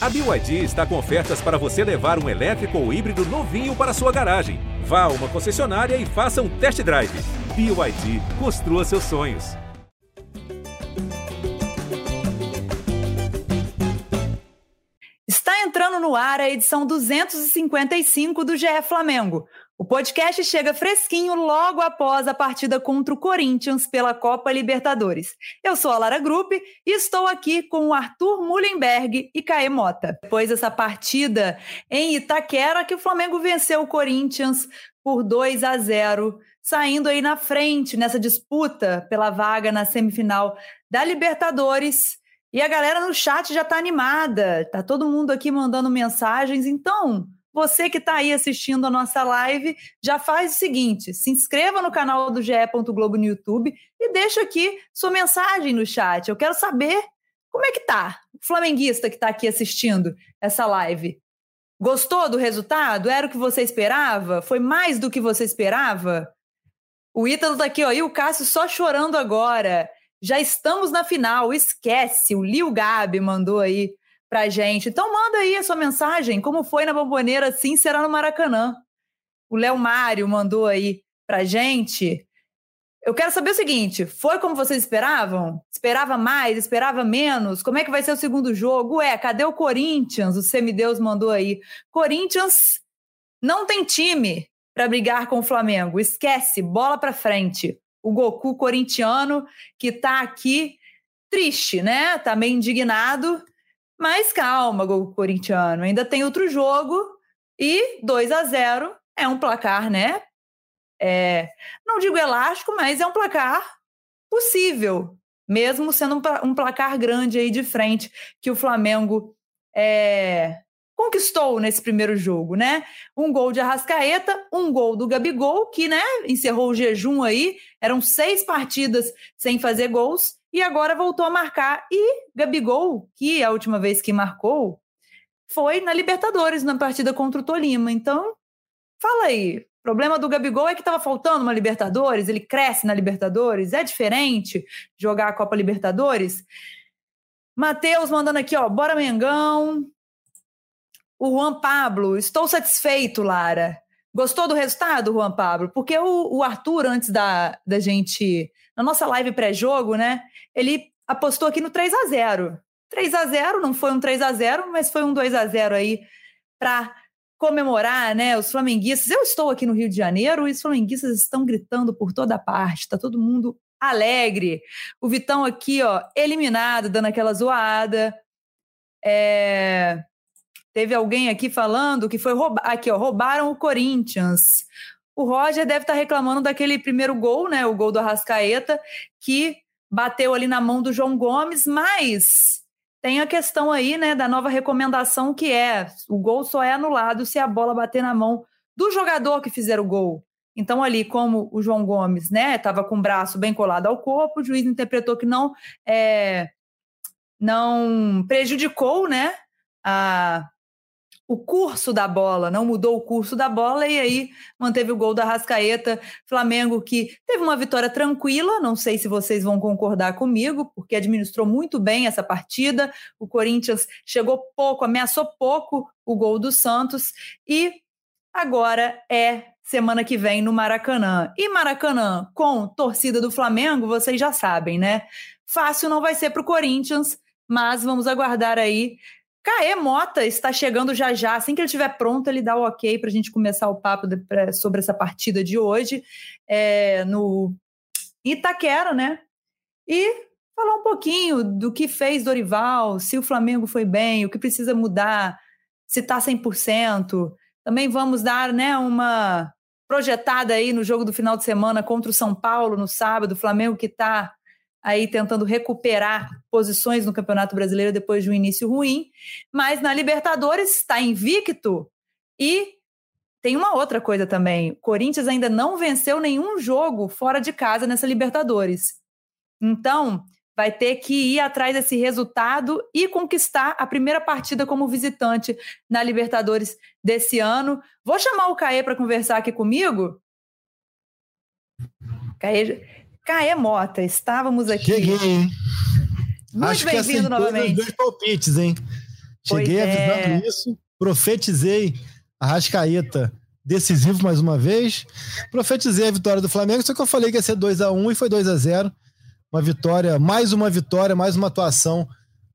A BYD está com ofertas para você levar um elétrico ou híbrido novinho para sua garagem. Vá a uma concessionária e faça um test drive. BYD, construa seus sonhos. Está entrando no ar a edição 255 do GE Flamengo. O podcast chega fresquinho logo após a partida contra o Corinthians pela Copa Libertadores. Eu sou a Lara Gruppe e estou aqui com o Arthur Mullenberg e Caê Mota. Depois dessa partida em Itaquera, que o Flamengo venceu o Corinthians por 2 a 0, saindo aí na frente nessa disputa pela vaga na semifinal da Libertadores. E a galera no chat já tá animada, tá todo mundo aqui mandando mensagens, então você que está aí assistindo a nossa live, já faz o seguinte: se inscreva no canal do GE. Globo no YouTube e deixa aqui sua mensagem no chat. Eu quero saber como é que tá o flamenguista que está aqui assistindo essa live. Gostou do resultado? Era o que você esperava? Foi mais do que você esperava? O Ítalo tá aqui, ó, e o Cássio só chorando agora. Já estamos na final, esquece. O Lil Gabi mandou aí pra gente. Então manda aí a sua mensagem, como foi na Bomboneira, assim será no Maracanã. O Léo Mário mandou aí pra gente. Eu quero saber o seguinte: foi como vocês esperavam? Esperava mais? Esperava menos? Como é que vai ser o segundo jogo? Ué, cadê o Corinthians? O Semideus mandou aí. Corinthians não tem time para brigar com o Flamengo. Esquece, bola para frente. O Goku corintiano que tá aqui triste, né? Tá meio indignado mas calma, gol corintiano. Ainda tem outro jogo e 2 a 0 é um placar, né? É, não digo elástico, mas é um placar possível, mesmo sendo um, placar grande aí de frente que o Flamengo é, conquistou nesse primeiro jogo, né? Um gol de Arrascaeta, um gol do Gabigol, que né, encerrou o jejum aí. Eram seis partidas sem fazer gols e agora voltou a marcar. E Gabigol, que a última vez que marcou foi na Libertadores, na partida contra o Tolima. Então, fala aí. O problema do Gabigol é que estava faltando uma Libertadores, ele cresce na Libertadores, é diferente jogar a Copa Libertadores. Matheus mandando aqui, ó, bora Mengão. O Juan Pablo, estou satisfeito, Lara. Gostou do resultado, Juan Pablo? Porque o, o Arthur, antes da, da gente na nossa live pré-jogo, né? Ele apostou aqui no 3 a 0 3 a 0 não foi um 3 a 0 mas foi um 2 a 0 aí para comemorar, né? Os flamenguistas. Eu estou aqui no Rio de Janeiro e os flamenguistas estão gritando por toda parte, está todo mundo alegre. O Vitão aqui, ó, eliminado, dando aquela zoada. É... Teve alguém aqui falando que foi roubar. Aqui, ó, roubaram o Corinthians. O Roger deve estar reclamando daquele primeiro gol, né? O gol do Arrascaeta, que bateu ali na mão do João Gomes, mas tem a questão aí, né, da nova recomendação que é: o gol só é anulado se a bola bater na mão do jogador que fizer o gol. Então, ali, como o João Gomes, né, estava com o braço bem colado ao corpo, o juiz interpretou que não é, não prejudicou, né, a, o curso da bola, não mudou o curso da bola e aí manteve o gol da Rascaeta. Flamengo que teve uma vitória tranquila, não sei se vocês vão concordar comigo, porque administrou muito bem essa partida. O Corinthians chegou pouco, ameaçou pouco o gol do Santos e agora é semana que vem no Maracanã. E Maracanã com torcida do Flamengo, vocês já sabem, né? Fácil não vai ser para o Corinthians, mas vamos aguardar aí Caê Mota está chegando já já. Assim que ele estiver pronto, ele dá o ok para a gente começar o papo de, pra, sobre essa partida de hoje é, no Itaquera, né? E falar um pouquinho do que fez Dorival, se o Flamengo foi bem, o que precisa mudar, se está 100%. Também vamos dar né, uma projetada aí no jogo do final de semana contra o São Paulo no sábado, o Flamengo que está aí tentando recuperar posições no Campeonato Brasileiro depois de um início ruim, mas na Libertadores está invicto e tem uma outra coisa também. O Corinthians ainda não venceu nenhum jogo fora de casa nessa Libertadores. Então, vai ter que ir atrás desse resultado e conquistar a primeira partida como visitante na Libertadores desse ano. Vou chamar o Caê para conversar aqui comigo. Caê, Caê Mota, estávamos aqui. Cheguei, hein? Muito bem-vindo novamente. Dois palpites, hein? Cheguei é. avisando isso, profetizei a Rascaeta decisivo mais uma vez. Profetizei a vitória do Flamengo, só que eu falei que ia ser 2 a 1 e foi 2 a 0 Uma vitória, mais uma vitória, mais uma atuação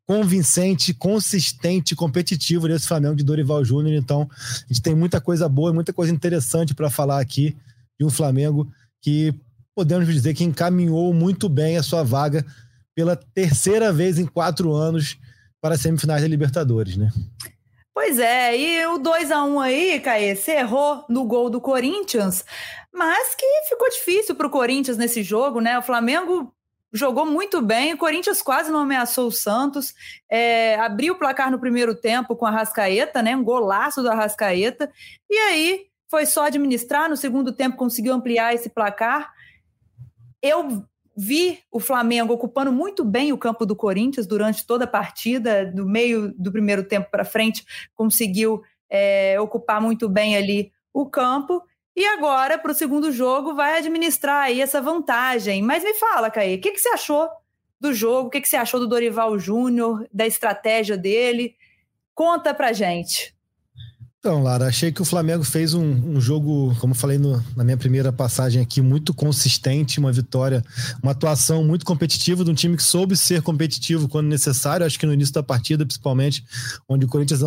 convincente, consistente, competitivo desse Flamengo de Dorival Júnior. Então, a gente tem muita coisa boa e muita coisa interessante para falar aqui de um Flamengo que podemos dizer que encaminhou muito bem a sua vaga pela terceira vez em quatro anos para as semifinais da Libertadores, né? Pois é, e o 2 a 1 aí, Caê, você errou no gol do Corinthians, mas que ficou difícil para o Corinthians nesse jogo, né? O Flamengo jogou muito bem, o Corinthians quase não ameaçou o Santos, é, abriu o placar no primeiro tempo com a Rascaeta, né? Um golaço do Arrascaeta, e aí foi só administrar, no segundo tempo conseguiu ampliar esse placar. Eu vi o Flamengo ocupando muito bem o campo do Corinthians durante toda a partida, do meio do primeiro tempo para frente, conseguiu é, ocupar muito bem ali o campo. E agora, para o segundo jogo, vai administrar aí essa vantagem. Mas me fala, Caí, o que, que você achou do jogo? O que, que você achou do Dorival Júnior, da estratégia dele? Conta pra gente. Então, Lara, achei que o Flamengo fez um, um jogo, como falei no, na minha primeira passagem aqui, muito consistente, uma vitória, uma atuação muito competitiva de um time que soube ser competitivo quando necessário. Acho que no início da partida, principalmente, onde o Corinthians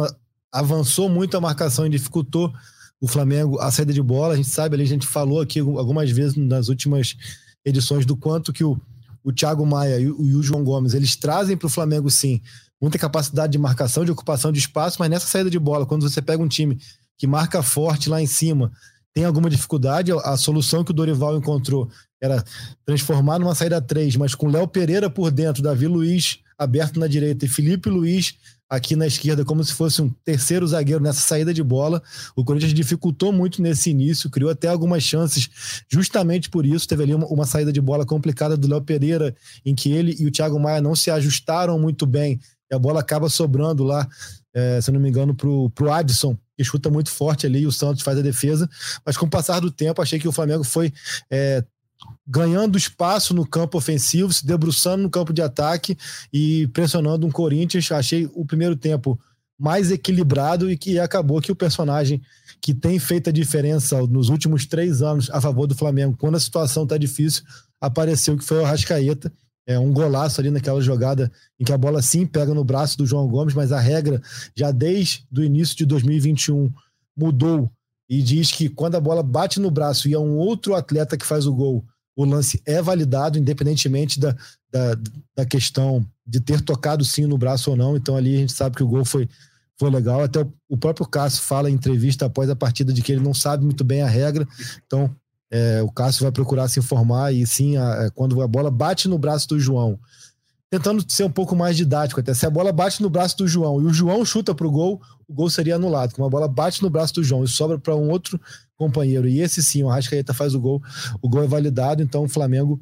avançou muito a marcação e dificultou o Flamengo a saída de bola. A gente sabe ali, a gente falou aqui algumas vezes nas últimas edições do quanto que o, o Thiago Maia e o, e o João Gomes eles trazem para o Flamengo, sim, muita capacidade de marcação, de ocupação de espaço, mas nessa saída de bola, quando você pega um time que marca forte lá em cima, tem alguma dificuldade, a solução que o Dorival encontrou era transformar numa saída 3, mas com Léo Pereira por dentro, Davi Luiz aberto na direita e Felipe Luiz aqui na esquerda, como se fosse um terceiro zagueiro nessa saída de bola. O Corinthians dificultou muito nesse início, criou até algumas chances justamente por isso. Teve ali uma, uma saída de bola complicada do Léo Pereira, em que ele e o Thiago Maia não se ajustaram muito bem e a bola acaba sobrando lá, é, se não me engano, pro, pro Adson, que chuta muito forte ali e o Santos faz a defesa. Mas com o passar do tempo, achei que o Flamengo foi é, ganhando espaço no campo ofensivo, se debruçando no campo de ataque e pressionando um Corinthians. Achei o primeiro tempo mais equilibrado e que acabou que o personagem que tem feito a diferença nos últimos três anos a favor do Flamengo, quando a situação está difícil, apareceu que foi o Rascaeta é, um golaço ali naquela jogada em que a bola sim pega no braço do João Gomes, mas a regra já desde o início de 2021 mudou e diz que quando a bola bate no braço e é um outro atleta que faz o gol, o lance é validado, independentemente da, da, da questão de ter tocado sim no braço ou não. Então ali a gente sabe que o gol foi, foi legal. Até o, próprio Cássio fala em entrevista após a partida de que ele não sabe muito bem a regra. Então é, o Cássio vai procurar se informar e sim, a, é, quando a bola bate no braço do João, tentando ser um pouco mais didático até, se a bola bate no braço do João e o João chuta para o gol, o gol seria anulado. Como a bola bate no braço do João e sobra para um outro companheiro, e esse sim, o Arrascaeta faz o gol, o gol é validado, então o Flamengo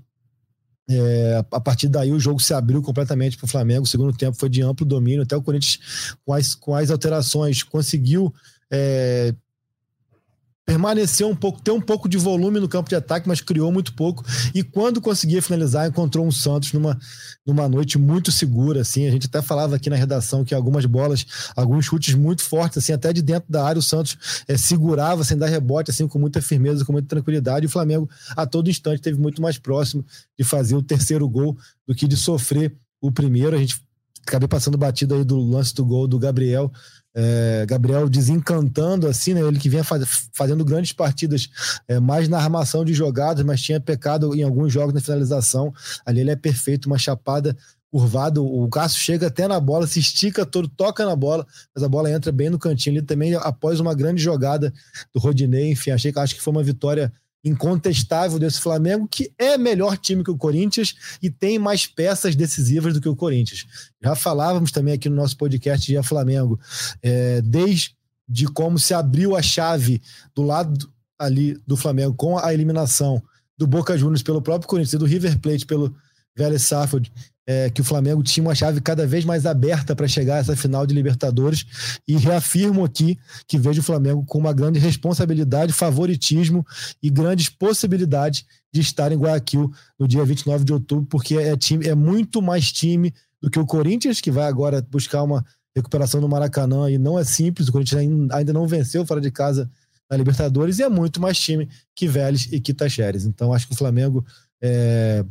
é, a partir daí o jogo se abriu completamente para o Flamengo. O segundo tempo foi de amplo domínio. Até o Corinthians, com as, com as alterações, conseguiu é, permaneceu um pouco, ter um pouco de volume no campo de ataque, mas criou muito pouco. E quando conseguia finalizar, encontrou um Santos numa, numa noite muito segura, assim. A gente até falava aqui na redação que algumas bolas, alguns chutes muito fortes, assim, até de dentro da área, o Santos é, segurava sem dar rebote, assim, com muita firmeza, com muita tranquilidade. E o Flamengo, a todo instante, teve muito mais próximo de fazer o terceiro gol do que de sofrer o primeiro. A gente acabei passando batido aí do lance do gol do Gabriel, é, Gabriel desencantando assim, né? Ele que vinha faz, fazendo grandes partidas é, mais na armação de jogadas, mas tinha pecado em alguns jogos na finalização. Ali ele é perfeito, uma chapada curvado, o Cássio chega até na bola, se estica todo, toca na bola, mas a bola entra bem no cantinho ali também, após uma grande jogada do Rodinei, enfim, achei que acho que foi uma vitória incontestável desse Flamengo, que é melhor time que o Corinthians e tem mais peças decisivas do que o Corinthians. Já falávamos também aqui no nosso podcast de Flamengo, é, desde de como se abriu a chave do lado ali do Flamengo com a eliminação do Boca Juniors pelo próprio Corinthians e do River Plate pelo Vélez Sarsfield é, que o Flamengo tinha uma chave cada vez mais aberta para chegar a essa final de Libertadores e reafirmo aqui que vejo o Flamengo com uma grande responsabilidade, favoritismo e grandes possibilidades de estar em Guayaquil no dia 29 de outubro, porque é, time, é muito mais time do que o Corinthians, que vai agora buscar uma recuperação no Maracanã aí não é simples, o Corinthians ainda não venceu fora de casa na Libertadores e é muito mais time que Vélez e que Tacheres. Então acho que o Flamengo é,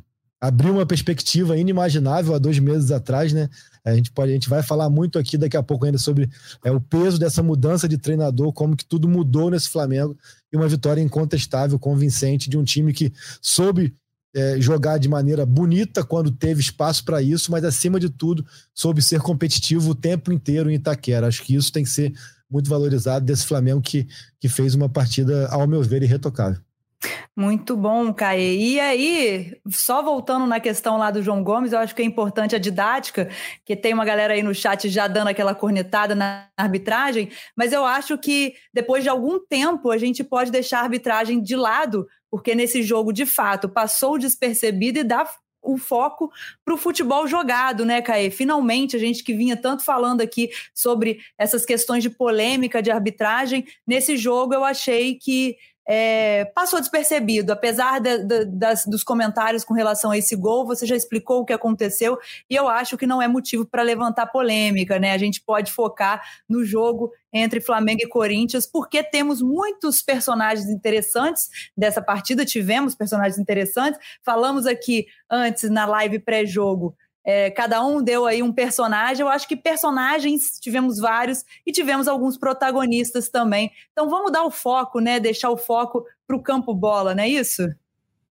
abriu uma perspectiva inimaginável há dois meses atrás, né? A gente, pode, a gente vai falar muito aqui daqui a pouco ainda sobre é, o peso dessa mudança de treinador, como que tudo mudou nesse Flamengo e uma vitória incontestável, convincente de um time que soube é, jogar de maneira bonita quando teve espaço para isso, mas acima de tudo soube ser competitivo o tempo inteiro em Itaquera. Acho que isso tem que ser muito valorizado desse Flamengo que, que fez uma partida, ao meu ver, irretocável. Muito bom, Caê. E aí, só voltando na questão lá do João Gomes, eu acho que é importante a didática, que tem uma galera aí no chat já dando aquela cornetada na arbitragem, mas eu acho que depois de algum tempo a gente pode deixar a arbitragem de lado, porque nesse jogo, de fato, passou despercebido e dá o foco para o futebol jogado, né, Caê? Finalmente, a gente que vinha tanto falando aqui sobre essas questões de polêmica de arbitragem, nesse jogo eu achei que é, passou despercebido, apesar de, de, das, dos comentários com relação a esse gol, você já explicou o que aconteceu e eu acho que não é motivo para levantar polêmica, né? A gente pode focar no jogo entre Flamengo e Corinthians, porque temos muitos personagens interessantes dessa partida, tivemos personagens interessantes. Falamos aqui antes na live pré-jogo é, cada um deu aí um personagem. Eu acho que personagens tivemos vários e tivemos alguns protagonistas também. Então vamos dar o foco, né? Deixar o foco para o campo bola, não é isso?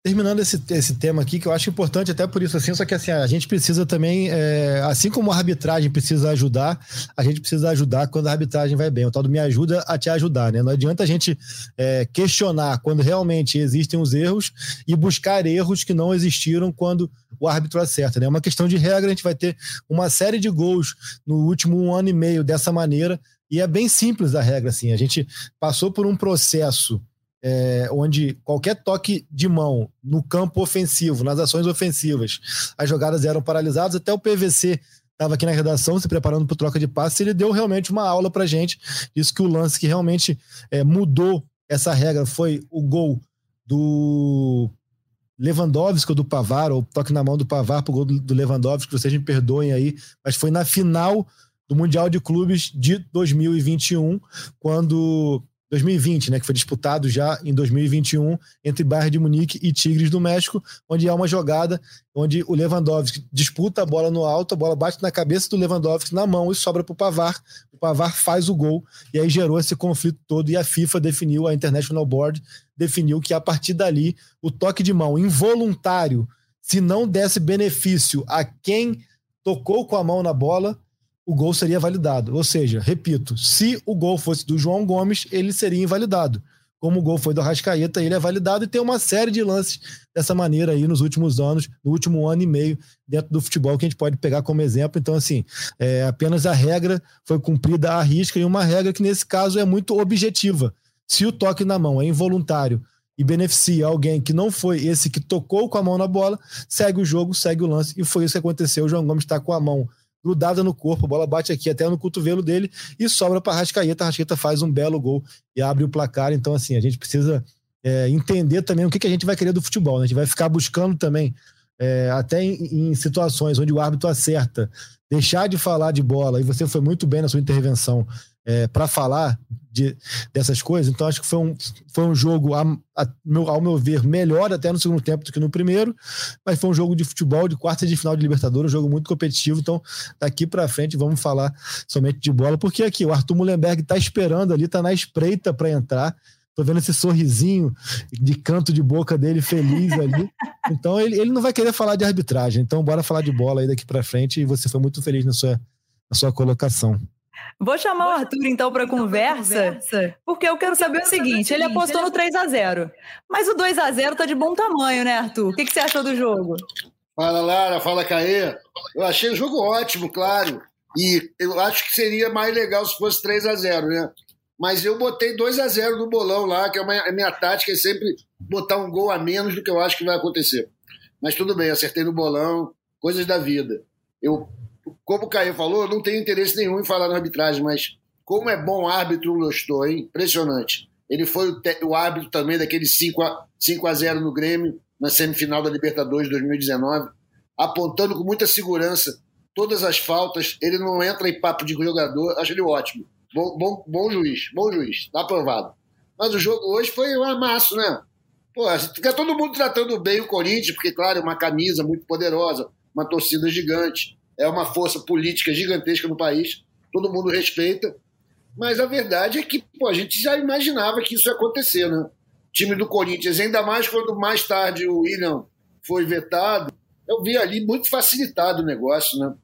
Terminando esse, esse tema aqui, que eu acho importante até por isso, assim, só que assim, a gente precisa também, é, assim como a arbitragem precisa ajudar, a gente precisa ajudar quando a arbitragem vai bem. O tal do me ajuda a te ajudar, né? Não adianta a gente é, questionar quando realmente existem os erros e buscar erros que não existiram quando o árbitro acerta, né? É uma questão de regra, a gente vai ter uma série de gols no último um ano e meio dessa maneira, e é bem simples a regra, assim. A gente passou por um processo é, onde qualquer toque de mão no campo ofensivo, nas ações ofensivas, as jogadas eram paralisadas, até o PVC estava aqui na redação se preparando para troca de passe, ele deu realmente uma aula para gente. Isso que o lance que realmente é, mudou essa regra foi o gol do Lewandowski ou do Pavar, ou toque na mão do Pavar para o gol do Lewandowski, que vocês me perdoem aí, mas foi na final do Mundial de Clubes de 2021, quando 2020, né, que foi disputado já em 2021 entre Bayern de Munique e Tigres do México, onde há uma jogada onde o Lewandowski disputa a bola no alto, a bola bate na cabeça do Lewandowski na mão e sobra para o Pavar. O Pavar faz o gol e aí gerou esse conflito todo e a FIFA definiu, a International Board definiu que a partir dali o toque de mão involuntário, se não desse benefício a quem tocou com a mão na bola, o gol seria validado. Ou seja, repito, se o gol fosse do João Gomes, ele seria invalidado. Como o gol foi do Rascaeta, ele é validado e tem uma série de lances dessa maneira aí nos últimos anos, no último ano e meio dentro do futebol que a gente pode pegar como exemplo. Então, assim, é, apenas a regra foi cumprida à risca e uma regra que nesse caso é muito objetiva. Se o toque na mão é involuntário e beneficia alguém que não foi esse que tocou com a mão na bola, segue o jogo, segue o lance. E foi isso que aconteceu. O João Gomes está com a mão grudada no corpo, a bola bate aqui até no cotovelo dele e sobra para Rascaeta. Rascaeta faz um belo gol e abre o placar. Então, assim, a gente precisa é, entender também o que, que a gente vai querer do futebol. Né? A gente vai ficar buscando também, é, até em, em, situações onde o árbitro acerta, deixar de falar de bola, e você foi muito bem na sua intervenção, é, para falar de, dessas coisas. Então, acho que foi um, foi um jogo, a, a, meu, ao meu ver, melhor até no segundo tempo do que no primeiro, mas foi um jogo de futebol de quarta de final de Libertadores, um jogo muito competitivo. Então, daqui para frente, vamos falar somente de bola, porque aqui o Arthur Mullenberg está esperando ali, está na espreita para entrar. Tô vendo esse sorrisinho de canto de boca dele feliz ali. Então ele, ele não vai querer falar de arbitragem. Então bora falar de bola aí daqui para frente. E você foi muito feliz na sua, na sua colocação. Vou chamar Vou o Arthur então para então conversa, conversa, porque eu quero porque saber, eu o, seguinte, saber o seguinte: ele apostou ele... no 3 a 0 mas o 2 a 0 tá de bom tamanho, né, Arthur? O que, que você achou do jogo? Fala, Lara, fala, Caê. Eu achei o jogo ótimo, claro. E eu acho que seria mais legal se fosse 3 a 0 né? Mas eu botei 2 a 0 no bolão lá, que é uma, a minha tática é sempre botar um gol a menos do que eu acho que vai acontecer. Mas tudo bem, acertei no bolão, coisas da vida. Eu como o Caio falou, eu não tenho interesse nenhum em falar na arbitragem, mas como é bom árbitro o Lostou, hein? Impressionante. Ele foi o, o árbitro também daquele 5 a, 5 a 0 no Grêmio, na semifinal da Libertadores de 2019, apontando com muita segurança todas as faltas, ele não entra em papo de jogador, acho ele ótimo. Bom, bom, bom juiz, bom juiz, tá aprovado. Mas o jogo hoje foi um amasso, né? Pô, fica todo mundo tratando bem o Corinthians, porque, claro, é uma camisa muito poderosa, uma torcida gigante, é uma força política gigantesca no país, todo mundo respeita. Mas a verdade é que pô, a gente já imaginava que isso ia acontecer, né? Time do Corinthians, ainda mais quando mais tarde o William foi vetado, eu vi ali muito facilitado o negócio, né?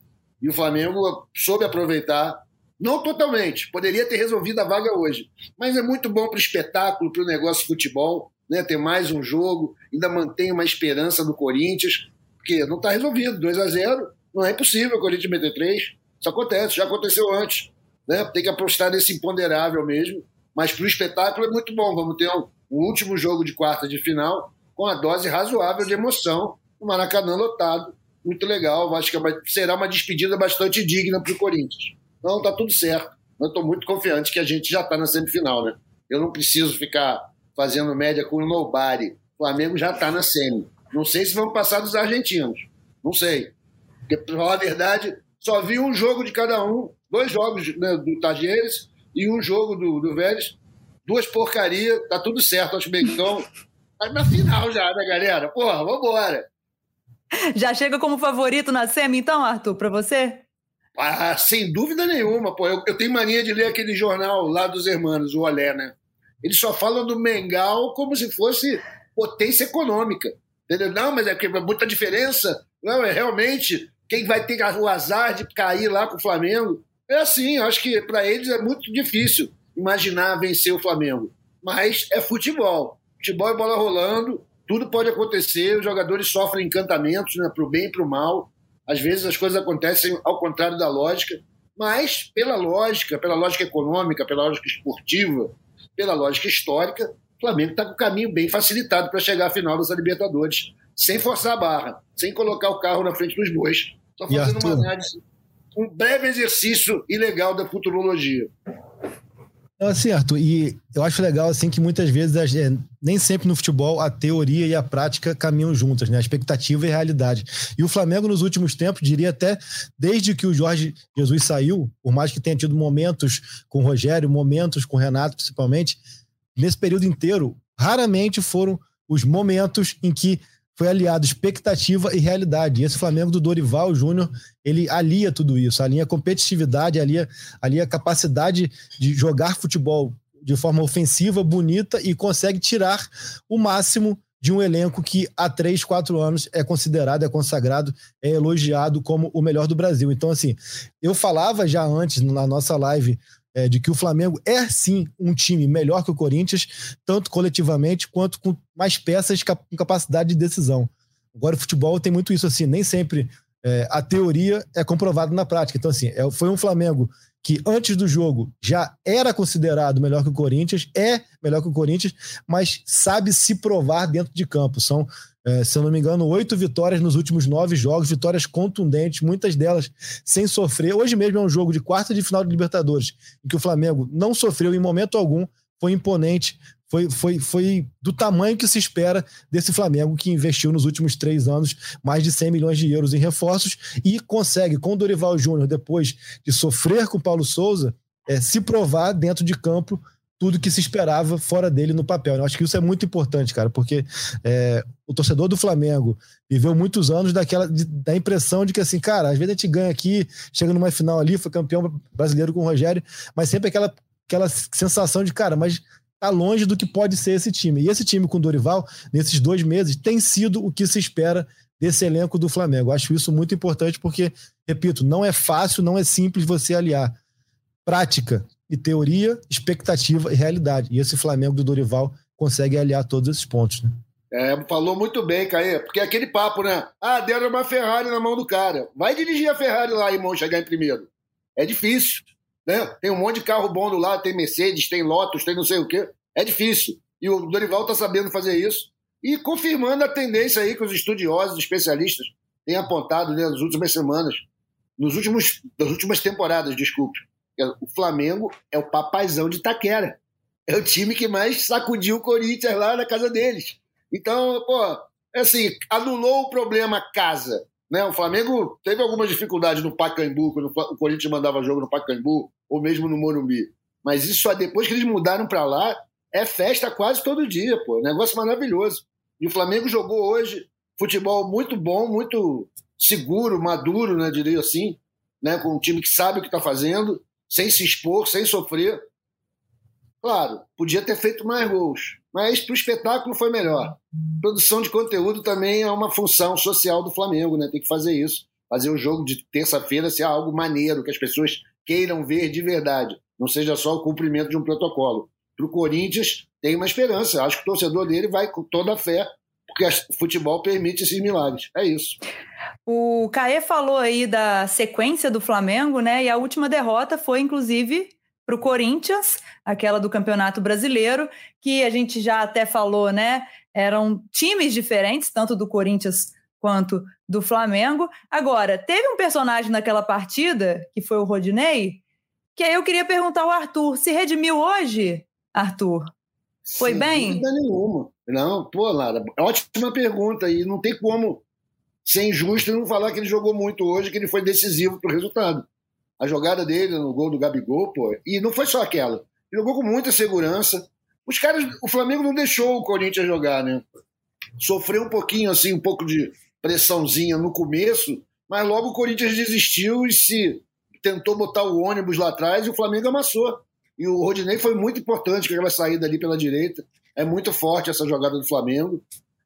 E o Flamengo soube aproveitar. Não totalmente, poderia ter resolvido a vaga hoje. Mas é muito bom para o espetáculo, para o negócio de futebol, né? ter mais um jogo, ainda mantém uma esperança do Corinthians, porque não está resolvido. 2 a 0 não é impossível o Corinthians meter 3. Isso acontece, já aconteceu antes. Né? Tem que apostar nesse imponderável mesmo. Mas para o espetáculo é muito bom. Vamos ter um, um último jogo de quarta de final com a dose razoável de emoção o Maracanã lotado. Muito legal. Acho que é será uma despedida bastante digna para o Corinthians. Então está tudo certo. Eu estou muito confiante que a gente já está na semifinal, né? Eu não preciso ficar fazendo média com o nobody. O Flamengo já está na semi. Não sei se vão passar dos argentinos. Não sei. Porque, para falar a verdade, só vi um jogo de cada um, dois jogos né, do Tagieres e um jogo do, do Vélez. Duas porcarias, tá tudo certo, acho bem. Então, tá na final já, né, galera? Porra, vambora. Já chega como favorito na SEMI, então, Arthur, para você? Ah, sem dúvida nenhuma, pô. Eu, eu, tenho mania de ler aquele jornal lá dos Hermanos, o Olé, né? Eles só falam do Mengal como se fosse potência econômica. Entendeu? Não, mas é é muita diferença. Não, é realmente quem vai ter o azar de cair lá com o Flamengo. É assim, acho que para eles é muito difícil imaginar vencer o Flamengo. Mas é futebol. Futebol é bola rolando, tudo pode acontecer, os jogadores sofrem encantamentos, né, para o bem e para o mal. Às vezes as coisas acontecem ao contrário da lógica, mas pela lógica, pela lógica econômica, pela lógica esportiva, pela lógica histórica, Flamengo está com o caminho bem facilitado para chegar à final dessa Libertadores, sem forçar a barra, sem colocar o carro na frente dos bois. Só fazendo uma análise, um breve exercício ilegal da futurologia. Assim, Arthur, e eu acho legal assim que muitas vezes, é, nem sempre no futebol, a teoria e a prática caminham juntas, né? A expectativa e a realidade. E o Flamengo, nos últimos tempos, diria até desde que o Jorge Jesus saiu, por mais que tenha tido momentos com o Rogério, momentos com o Renato, principalmente, nesse período inteiro, raramente foram os momentos em que foi aliado expectativa e realidade. E esse Flamengo do Dorival Júnior, ele alia tudo isso, alinha competitividade, alia, alia capacidade de jogar futebol de forma ofensiva, bonita e consegue tirar o máximo de um elenco que há três, quatro anos é considerado, é consagrado, é elogiado como o melhor do Brasil. Então, assim, eu falava já antes na nossa live é, de que o Flamengo é sim um time melhor que o Corinthians, tanto coletivamente quanto com mais peças com capacidade de decisão. Agora, o futebol tem muito isso assim, nem sempre é, a teoria é comprovada na prática. Então, assim, é, foi um Flamengo que antes do jogo já era considerado melhor que o Corinthians, é melhor que o Corinthians, mas sabe se provar dentro de campo. São é, se eu não me engano, oito vitórias nos últimos nove jogos, vitórias contundentes, muitas delas sem sofrer. Hoje mesmo é um jogo de quarta de final de Libertadores, em que o Flamengo não sofreu em momento algum, foi imponente, foi, foi, foi do tamanho que se espera desse Flamengo que investiu nos últimos três anos mais de 100 milhões de euros em reforços e consegue, com o Dorival Júnior, depois de sofrer com o Paulo Souza, é, se provar dentro de campo tudo que se esperava fora dele no papel. Eu acho que isso é muito importante, cara, porque é, o torcedor do Flamengo viveu muitos anos daquela de, da impressão de que assim, cara, às vezes a gente ganha aqui, chega numa final ali, foi campeão brasileiro com o Rogério, mas sempre aquela, aquela sensação de, cara, mas tá longe do que pode ser esse time. E esse time com o Dorival, nesses dois meses, tem sido o que se espera desse elenco do Flamengo. Acho isso muito importante porque, repito, não é fácil, não é simples você aliar prática e teoria, expectativa e realidade. E esse Flamengo do Dorival consegue aliar todos esses pontos, né? É, falou muito bem, Caê, porque é aquele papo, né? Ah, deram uma Ferrari na mão do cara. Vai dirigir a Ferrari lá, irmão, chegar em primeiro. É difícil, né? Tem um monte de carro bom do lado, tem Mercedes, tem Lotus, tem não sei o quê. É difícil. E o Dorival tá sabendo fazer isso e confirmando a tendência aí que os estudiosos, especialistas têm apontado né, nas últimas semanas, nos últimos, nas últimas temporadas, desculpe. O Flamengo é o papaizão de Taquera. É o time que mais sacudiu o Corinthians lá na casa deles. Então, pô, é assim, anulou o problema casa. Né? O Flamengo teve algumas dificuldades no Pacaembu, quando o Corinthians mandava jogo no Pacaembu, ou mesmo no Morumbi. Mas isso só depois que eles mudaram para lá, é festa quase todo dia, pô. Negócio maravilhoso. E o Flamengo jogou hoje futebol muito bom, muito seguro, maduro, né, diria assim, né, com um time que sabe o que está fazendo, sem se expor, sem sofrer. Claro, podia ter feito mais gols, mas para o espetáculo foi melhor. Produção de conteúdo também é uma função social do Flamengo, né? Tem que fazer isso. Fazer o jogo de terça-feira ser algo maneiro, que as pessoas queiram ver de verdade. Não seja só o cumprimento de um protocolo. Para o Corinthians, tem uma esperança. Acho que o torcedor dele vai com toda a fé, porque o futebol permite esses milagres. É isso. O Caê falou aí da sequência do Flamengo, né? E a última derrota foi, inclusive, para o Corinthians, aquela do Campeonato Brasileiro, que a gente já até falou, né? Eram times diferentes, tanto do Corinthians quanto do Flamengo. Agora, teve um personagem naquela partida, que foi o Rodinei, que aí eu queria perguntar ao Arthur: se redimiu hoje, Arthur? Foi Sem bem? Dúvida nenhuma. Não, pô, Lara, ótima pergunta. E não tem como ser injusto não falar que ele jogou muito hoje, que ele foi decisivo para o resultado a jogada dele no gol do Gabigol, pô. E não foi só aquela. Ele jogou com muita segurança. Os caras, o Flamengo não deixou o Corinthians jogar, né? Sofreu um pouquinho, assim, um pouco de pressãozinha no começo, mas logo o Corinthians desistiu e se tentou botar o ônibus lá atrás e o Flamengo amassou. E o Rodinei foi muito importante com aquela saída ali pela direita. É muito forte essa jogada do Flamengo.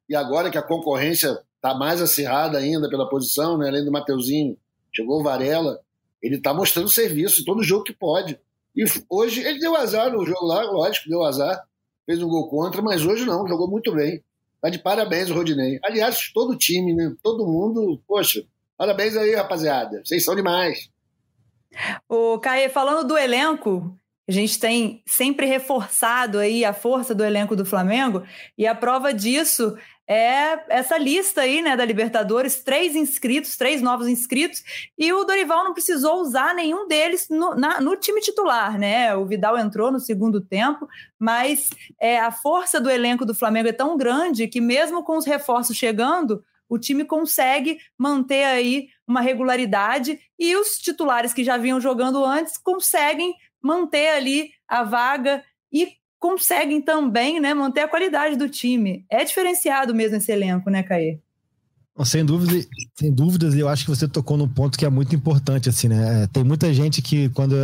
E agora que a concorrência está mais acirrada ainda pela posição, né? além do Mateuzinho, chegou o Varela ele está mostrando serviço todo jogo que pode. E hoje ele deu azar no jogo lá, lógico, deu azar. Fez um gol contra, mas hoje não, jogou muito bem. Tá de parabéns o Rodinei. Aliás, todo o time, né? Todo mundo, poxa, parabéns aí, rapaziada. Vocês são demais. O Caê, falando do elenco, a gente tem sempre reforçado aí a força do elenco do Flamengo, e a prova disso é essa lista aí, né, da Libertadores, três inscritos, três novos inscritos, e o Dorival não precisou usar nenhum deles no, na, no time titular, né? O Vidal entrou no segundo tempo, mas é, a força do elenco do Flamengo é tão grande que mesmo com os reforços chegando, o time consegue manter aí uma regularidade e os titulares que já vinham jogando antes conseguem manter ali a vaga e conseguem também né, manter a qualidade do time. É diferenciado mesmo esse elenco, né, Caê? Sem dúvida, sem dúvidas, eu acho que você tocou num ponto que é muito importante, assim, né? É, tem muita gente que, quando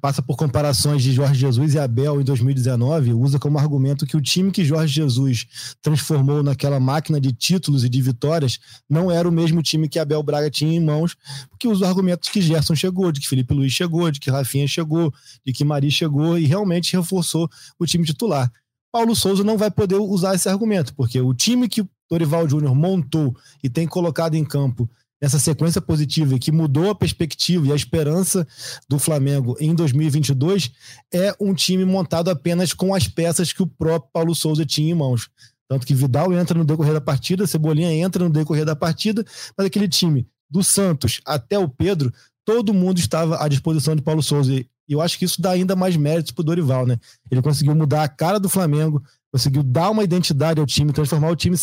passa por comparações de Jorge Jesus e Abel em 2019, usa como argumento que o time que Jorge Jesus transformou naquela máquina de títulos e de vitórias não era o mesmo time que Abel Braga tinha em mãos, porque usa argumentos que Gerson chegou, de que Felipe Luiz chegou, de que Rafinha chegou, de que Mari chegou e realmente reforçou o time titular. Paulo Souza não vai poder usar esse argumento, porque o time que Dorival Júnior montou e tem colocado em campo nessa sequência positiva que mudou a perspectiva e a esperança do Flamengo em 2022 é um time montado apenas com as peças que o próprio Paulo Souza tinha em mãos. Tanto que Vidal entra no decorrer da partida, Cebolinha entra no decorrer da partida, mas aquele time do Santos até o Pedro, todo mundo estava à disposição de Paulo Souza. E eu acho que isso dá ainda mais méritos para o Dorival, né? Ele conseguiu mudar a cara do Flamengo, conseguiu dar uma identidade ao time, transformar o time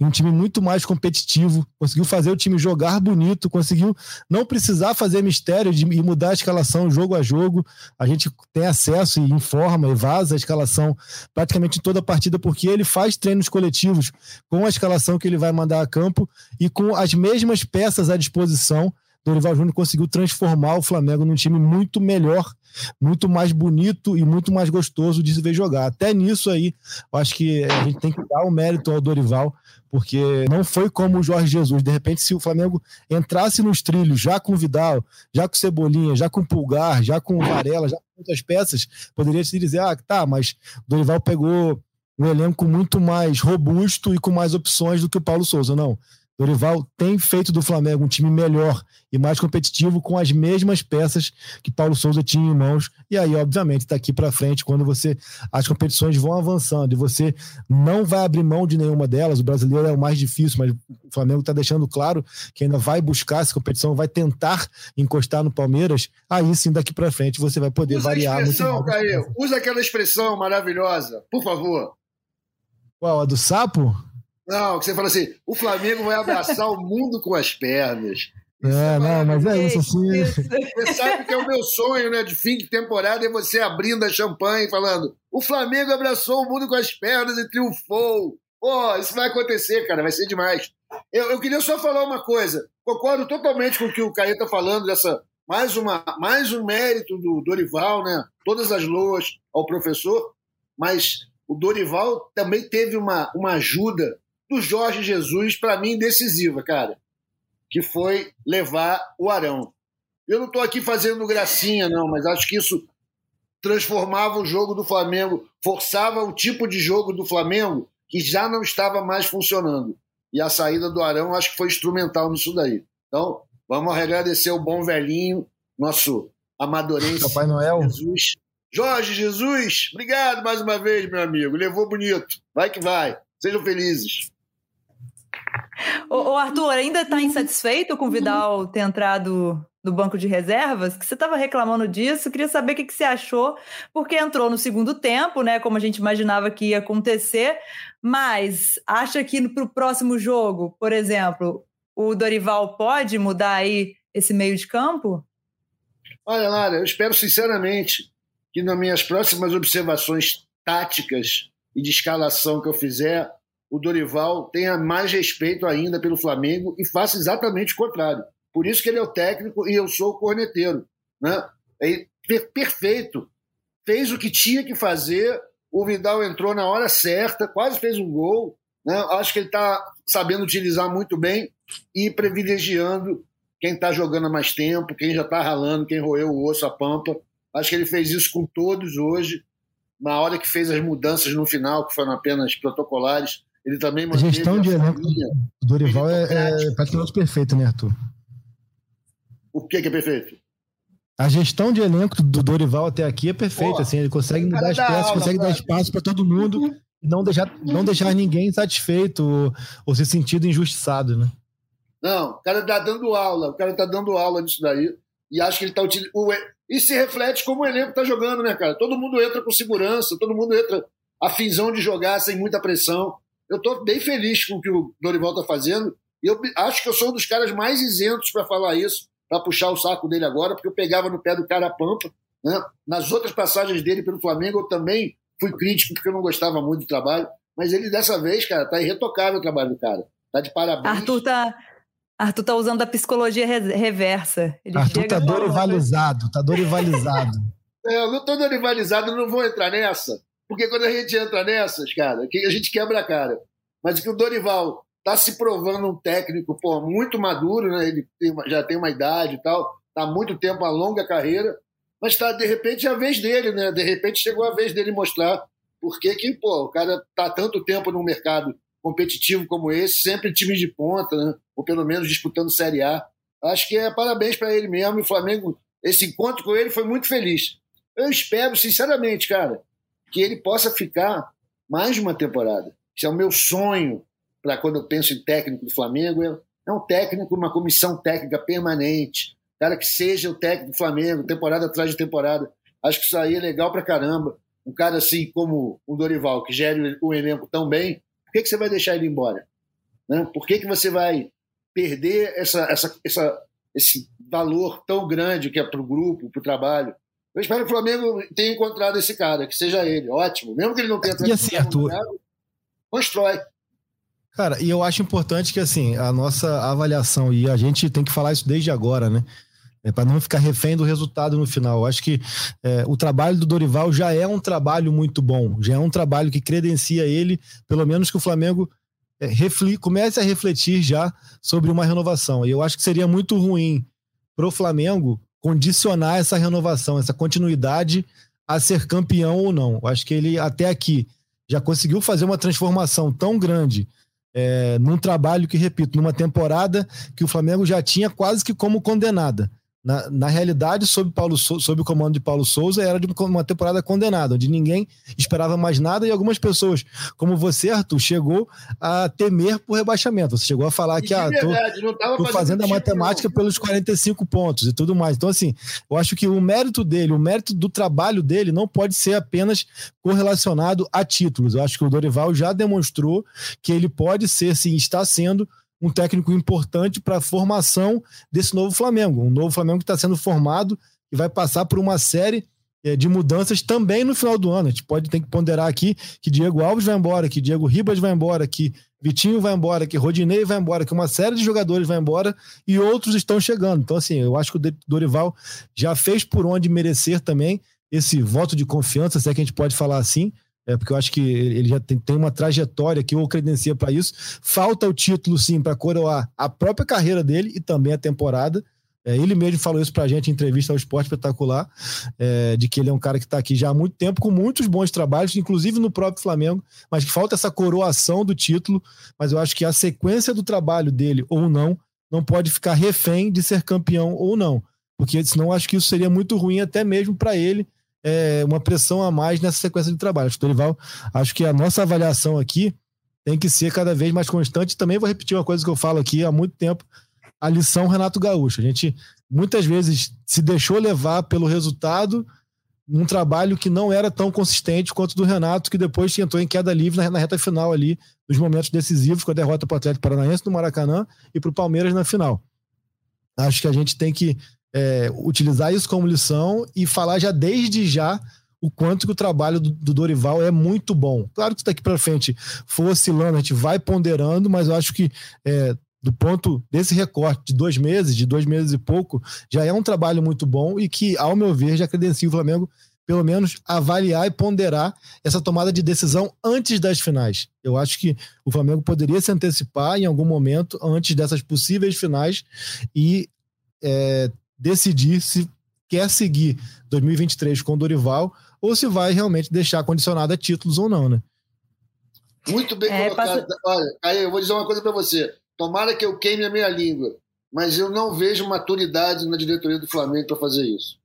em um time muito mais competitivo, conseguiu fazer o time jogar bonito, conseguiu não precisar fazer mistério de, e mudar a escalação jogo a jogo. A gente tem acesso e informa e vaza a escalação praticamente toda a partida, porque ele faz treinos coletivos com a escalação que ele vai mandar a campo e com as mesmas peças à disposição. Dorival Júnior conseguiu transformar o Flamengo num time muito melhor muito mais bonito e muito mais gostoso de se ver jogar. Até nisso aí, eu acho que a gente tem que dar o um mérito ao Dorival, porque não foi como o Jorge Jesus. De repente, se o Flamengo entrasse nos trilhos já com o Vidal, já com o Cebolinha, já com o Pulgar, já com o Varela, já com outras peças, poderia se dizer: ah, tá, mas o Dorival pegou um elenco muito mais robusto e com mais opções do que o Paulo Souza. Não. Dorival tem feito do Flamengo um time melhor e mais competitivo com as mesmas peças que Paulo Souza tinha em mãos. E aí, obviamente, daqui para frente, quando você as competições vão avançando e você não vai abrir mão de nenhuma delas, o brasileiro é o mais difícil, mas o Flamengo está deixando claro que ainda vai buscar essa competição, vai tentar encostar no Palmeiras. Aí sim, daqui para frente, você vai poder usa variar. A expressão, Caio, usa aquela expressão maravilhosa, por favor. Qual? A do sapo? Não, que você fala assim: o Flamengo vai abraçar o mundo com as pernas. É, não, mas é isso assim. Você sabe que é o meu sonho, né, de fim de temporada, é você abrindo a champanhe falando: o Flamengo abraçou o mundo com as pernas e triunfou. Pô, isso vai acontecer, cara, vai ser demais. Eu, eu queria só falar uma coisa. Concordo totalmente com o que o Caio está falando, dessa mais, uma, mais um mérito do Dorival, né? Todas as loas ao professor, mas o Dorival também teve uma, uma ajuda do Jorge Jesus, para mim, decisiva, cara que foi levar o Arão. Eu não estou aqui fazendo gracinha, não, mas acho que isso transformava o jogo do Flamengo, forçava o tipo de jogo do Flamengo que já não estava mais funcionando. E a saída do Arão acho que foi instrumental nisso daí. Então, vamos agradecer o bom velhinho, nosso amadorense Papai Noel. Jesus. Jorge Jesus, obrigado mais uma vez, meu amigo. Levou bonito. Vai que vai. Sejam felizes. Ô, Arthur, ainda está insatisfeito com o Vidal ter entrado no banco de reservas? Que você estava reclamando disso, queria saber o que, que você achou, porque entrou no segundo tempo, né? Como a gente imaginava que ia acontecer, mas acha que para o próximo jogo, por exemplo, o Dorival pode mudar aí esse meio de campo? Olha, Lara, eu espero sinceramente que nas minhas próximas observações táticas e de escalação que eu fizer, o Dorival tenha mais respeito ainda pelo Flamengo e faça exatamente o contrário. Por isso que ele é o técnico e eu sou o corneteiro. Né? É perfeito. Fez o que tinha que fazer. O Vidal entrou na hora certa, quase fez um gol. Né? Acho que ele está sabendo utilizar muito bem e privilegiando quem está jogando há mais tempo, quem já está ralando, quem roeu o osso, a pampa. Acho que ele fez isso com todos hoje. Na hora que fez as mudanças no final, que foram apenas protocolares, ele também a gestão de elenco do Dorival é, é, praticamente perfeita, né, Arthur? O que, que é perfeito? A gestão de elenco do Dorival até aqui é perfeita, assim, ele consegue mudar as peças, aula, consegue cara. dar espaço para todo mundo e não deixar, não deixar ninguém satisfeito ou, ou se sentido injustiçado, né? Não, o cara tá dando aula, o cara tá dando aula disso daí e acho que ele tá utilizando. E se reflete como o elenco tá jogando, né, cara? Todo mundo entra com segurança, todo mundo entra afinzão de jogar sem muita pressão eu estou bem feliz com o que o Dorival está fazendo. E eu acho que eu sou um dos caras mais isentos para falar isso, para puxar o saco dele agora, porque eu pegava no pé do cara a pampa. Né? Nas outras passagens dele pelo Flamengo, eu também fui crítico, porque eu não gostava muito do trabalho. Mas ele, dessa vez, cara, tá irretocável o trabalho do cara. Tá de parabéns. Arthur tá, Arthur tá usando a psicologia reversa. Ele Arthur tá dorivalizado, tá dorivalizado. é, eu não tô dorivalizado, não vou entrar nessa. Porque quando a gente entra nessas, cara, a gente quebra a cara. Mas que o Dorival está se provando um técnico pô, muito maduro, né? ele tem, já tem uma idade e tal, está há muito tempo, uma longa carreira, mas está, de repente, a vez dele, né? De repente chegou a vez dele mostrar por que, que pô, o cara está tanto tempo no mercado competitivo como esse, sempre time de ponta, né? ou pelo menos disputando Série A. Acho que é parabéns para ele mesmo. E o Flamengo, esse encontro com ele foi muito feliz. Eu espero, sinceramente, cara, que ele possa ficar mais de uma temporada. Isso é o meu sonho para quando eu penso em técnico do Flamengo. É um técnico, uma comissão técnica permanente, cara que seja o técnico do Flamengo, temporada atrás de temporada. Acho que isso aí é legal para caramba. Um cara assim como o Dorival, que gere o elenco tão bem, por que, que você vai deixar ele embora? Né? Por que, que você vai perder essa, essa, essa, esse valor tão grande que é para o grupo, para o trabalho? Eu espero que o Flamengo tenha encontrado esse cara, que seja ele, ótimo. Mesmo que ele não tenha e assim, Arthur, constrói. Cara, e eu acho importante que assim, a nossa avaliação, e a gente tem que falar isso desde agora, né? É, para não ficar refém do resultado no final. Eu acho que é, o trabalho do Dorival já é um trabalho muito bom, já é um trabalho que credencia ele, pelo menos que o Flamengo é, refli, comece a refletir já sobre uma renovação. E eu acho que seria muito ruim para o Flamengo condicionar essa renovação, essa continuidade a ser campeão ou não. Eu acho que ele até aqui já conseguiu fazer uma transformação tão grande é, num trabalho que, repito, numa temporada que o Flamengo já tinha quase que como condenada. Na, na realidade, sob, Paulo, sob o comando de Paulo Souza, era de uma temporada condenada, onde ninguém esperava mais nada e algumas pessoas, como você, Arthur, chegou a temer por rebaixamento. Você chegou a falar que, ah, tô, tô fazendo a matemática não. pelos 45 pontos e tudo mais. Então, assim, eu acho que o mérito dele, o mérito do trabalho dele não pode ser apenas correlacionado a títulos. Eu acho que o Dorival já demonstrou que ele pode ser, sim, está sendo um técnico importante para a formação desse novo Flamengo. Um novo Flamengo que está sendo formado e vai passar por uma série é, de mudanças também no final do ano. A gente pode ter que ponderar aqui que Diego Alves vai embora, que Diego Ribas vai embora, que Vitinho vai embora, que Rodinei vai embora, que uma série de jogadores vai embora e outros estão chegando. Então, assim, eu acho que o Dorival já fez por onde merecer também esse voto de confiança, se é que a gente pode falar assim, é, porque eu acho que ele já tem, tem uma trajetória que o credencia para isso. Falta o título, sim, para coroar a própria carreira dele e também a temporada. É, ele mesmo falou isso para a gente em entrevista ao Esporte Espetacular, é, de que ele é um cara que está aqui já há muito tempo, com muitos bons trabalhos, inclusive no próprio Flamengo, mas que falta essa coroação do título. Mas eu acho que a sequência do trabalho dele, ou não, não pode ficar refém de ser campeão ou não, porque senão acho que isso seria muito ruim até mesmo para ele é, uma pressão a mais nessa sequência de trabalho. Acho Dorival, acho que a nossa avaliação aqui tem que ser cada vez mais constante. Também vou repetir uma coisa que eu falo aqui há muito tempo: a lição Renato Gaúcho. A gente muitas vezes se deixou levar pelo resultado num trabalho que não era tão consistente quanto do Renato, que depois entrou em queda livre na reta final ali, nos momentos decisivos, com a derrota para o Atlético Paranaense no Maracanã e para o Palmeiras na final. Acho que a gente tem que é, utilizar isso como lição e falar já desde já o quanto que o trabalho do, do Dorival é muito bom. Claro que daqui para frente for oscilando, a gente vai ponderando, mas eu acho que é, do ponto desse recorte de dois meses, de dois meses e pouco, já é um trabalho muito bom e que, ao meu ver, já credencia o Flamengo pelo menos avaliar e ponderar essa tomada de decisão antes das finais. Eu acho que o Flamengo poderia se antecipar em algum momento antes dessas possíveis finais e é, decidir se quer seguir 2023 com o Dorival ou se vai realmente deixar condicionado a títulos ou não, né? Muito bem é, colocado. Passa... Olha, aí eu vou dizer uma coisa para você. Tomara que eu queime a minha língua, mas eu não vejo maturidade na diretoria do Flamengo para fazer isso.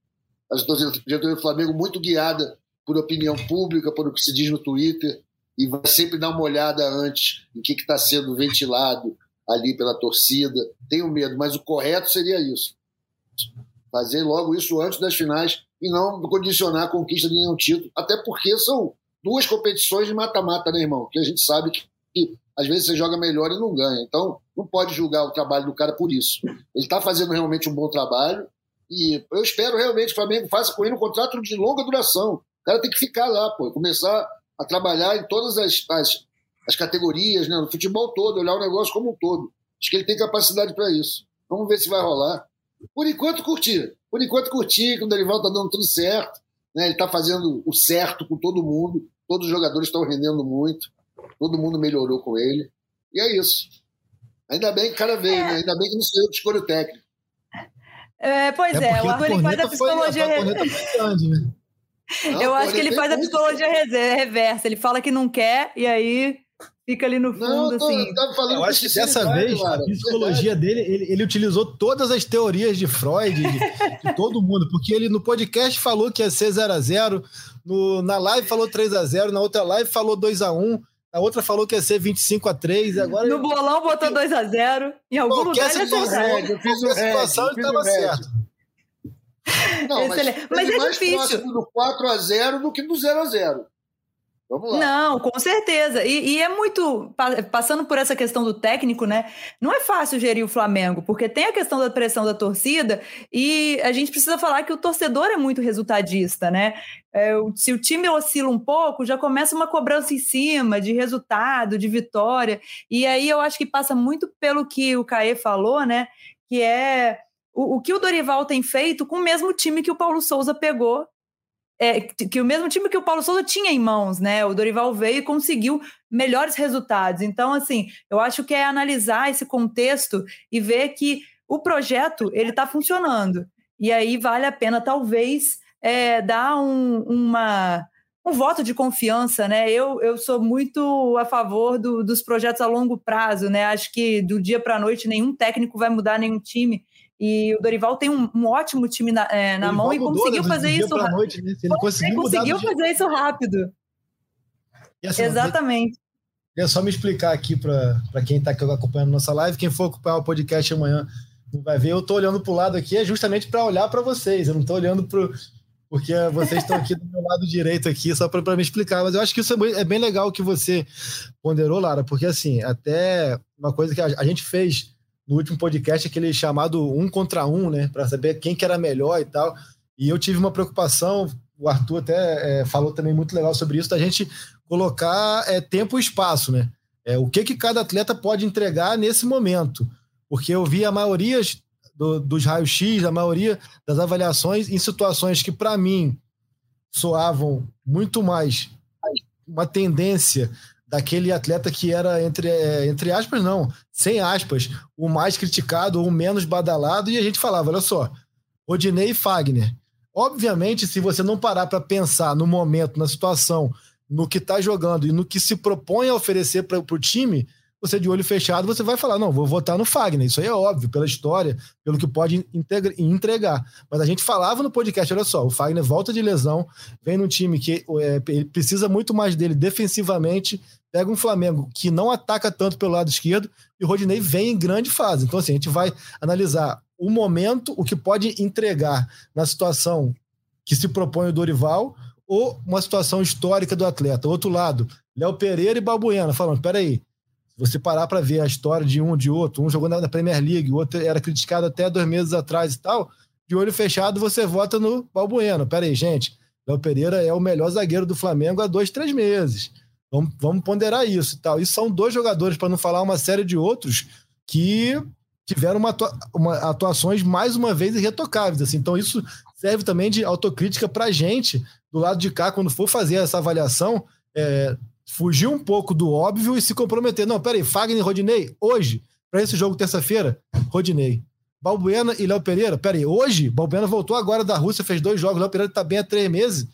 A diretoria do Flamengo muito guiada por opinião pública, por o que se diz no Twitter, e vai sempre dar uma olhada antes em que está sendo ventilado ali pela torcida. Tenho medo, mas o correto seria isso. Fazer logo isso antes das finais e não condicionar a conquista de nenhum título. Até porque são duas competições de mata-mata, né, irmão? Que a gente sabe que, que, às vezes você joga melhor e não ganha. Então, não pode julgar o trabalho do cara por isso. Ele está fazendo realmente um bom trabalho e eu espero realmente que o Flamengo faça com ele um contrato de longa duração. O cara tem que ficar lá, pô, começar a trabalhar em todas as, as, as categorias, né, no futebol todo, olhar o negócio como um todo. Acho que ele tem capacidade para isso. Vamos ver se vai rolar. Por enquanto, curtir. Por enquanto, curtir, que o Dorival está dando tudo certo. Né? Ele está fazendo o certo com todo mundo. Todos os jogadores estão rendendo muito. Todo mundo melhorou com ele. E é isso. Ainda bem que o cara veio, é. né? Ainda bem que não sou eu que escolho o técnico. É, pois é, é o Arthur faz a psicologia. Foi, né? eu acho que ele faz a psicologia reversa. Ele fala que não quer, e aí fica ali no fundo, não, tô, assim. Eu acho que dessa vez, cara, a psicologia dele, ele, ele, utilizou todas as teorias de Freud, de, de, todo mundo, porque ele no podcast falou que ia ser 0x0, na live falou 3x0, na outra live falou 2x1, a outra falou que ia ser 25 x 3 agora No bolão botou 2x0. Em algum lugar ele situação, eu fiz o situação ele estava certo. Não, mas, mas é mais difícil. próximo do 4x0 do que do 0x0. Vamos lá. Não, com certeza. E, e, é muito. Passando por essa questão do técnico, né? Não é fácil gerir o Flamengo, porque tem a questão da pressão da torcida e a gente precisa falar que o torcedor é muito resultadista, né? É, se o time oscila um pouco, já começa uma cobrança em cima de resultado, de vitória. E aí eu acho que passa muito pelo que o Caê falou, né? Que é o, o que o Dorival tem feito com o mesmo time que o Paulo Souza pegou é, que o mesmo time que o Paulo Souza tinha em mãos, né? O Dorival veio e conseguiu melhores resultados. Então, assim, eu acho que é analisar esse contexto e ver que o projeto ele está funcionando. E aí vale a pena, talvez, é, dar um, uma, um voto de confiança, né? Eu, eu sou muito a favor do, dos projetos a longo prazo, né? Acho que do dia para a noite nenhum técnico vai mudar nenhum time. E o Dorival tem um, um ótimo time na, é, na mão e conseguiu né, fazer isso rápido. Noite, né? Ele conseguiu, conseguiu fazer isso rápido. Assim, Exatamente. É só me explicar aqui para quem está acompanhando nossa live, quem for acompanhar o podcast amanhã não vai ver. Eu estou olhando para o lado aqui é justamente para olhar para vocês. Eu não estou olhando para porque vocês estão aqui do meu lado direito aqui só para me explicar. Mas eu acho que isso é, é bem legal que você ponderou, Lara, porque assim até uma coisa que a, a gente fez no último podcast aquele chamado um contra um, né, para saber quem que era melhor e tal. E eu tive uma preocupação. O Arthur até é, falou também muito legal sobre isso da gente colocar é, tempo e espaço, né? É, o que, que cada atleta pode entregar nesse momento. Porque eu vi a maioria do, dos raios-x, a maioria das avaliações em situações que, para mim, soavam muito mais uma tendência daquele atleta que era, entre, é, entre aspas, não, sem aspas, o mais criticado ou o menos badalado, e a gente falava: olha só, Odinei e Fagner. Obviamente, se você não parar para pensar no momento, na situação, no que está jogando e no que se propõe a oferecer para o time, você de olho fechado, você vai falar, não, vou votar no Fagner. Isso aí é óbvio, pela história, pelo que pode entregar. Mas a gente falava no podcast, olha só, o Fagner volta de lesão, vem num time que é, ele precisa muito mais dele defensivamente, pega um Flamengo que não ataca tanto pelo lado esquerdo, e o Rodinei vem em grande fase. Então, assim, a gente vai analisar o momento, o que pode entregar na situação que se propõe o Dorival, ou uma situação histórica do atleta. Outro lado, Léo Pereira e Balbuena falando: peraí, você parar para ver a história de um de outro, um jogou na Premier League, o outro era criticado até dois meses atrás e tal, de olho fechado você vota no Balbuena. Peraí, gente, Léo Pereira é o melhor zagueiro do Flamengo há dois, três meses. Vamos, vamos ponderar isso e tal. E são dois jogadores, para não falar uma série de outros, que tiveram uma, uma atuações mais uma vez irretocáveis. Assim. Então, isso serve também de autocrítica para a gente, do lado de cá, quando for fazer essa avaliação, é, fugir um pouco do óbvio e se comprometer. Não, peraí, Fagner e Rodinei, hoje, para esse jogo terça-feira, Rodinei. Balbuena e Léo Pereira, peraí, hoje, Balbuena voltou agora da Rússia, fez dois jogos, Léo Pereira está bem há três meses,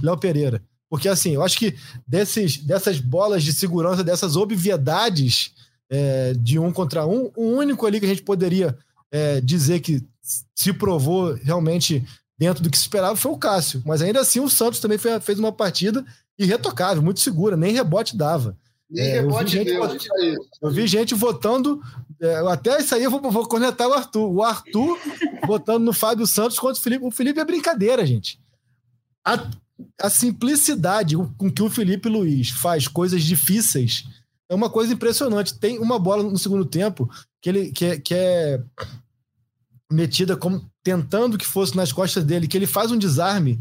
Léo Pereira. Porque, assim, eu acho que desses, dessas bolas de segurança, dessas obviedades é, de um contra um, o único ali que a gente poderia é, dizer que se provou realmente dentro do que se esperava foi o Cássio. Mas ainda assim o Santos também fez uma partida irretocável, muito segura, nem rebote dava. Nem é, rebote eu vi, gente, deu, eu vi gente votando. É, até isso aí eu vou, vou conectar o Arthur. O Arthur votando no Fábio Santos contra o Felipe. O Felipe é brincadeira, gente. A, a simplicidade com que o Felipe Luiz faz coisas difíceis é uma coisa impressionante. Tem uma bola no segundo tempo que ele que é, que é metida como tentando que fosse nas costas dele, que ele faz um desarme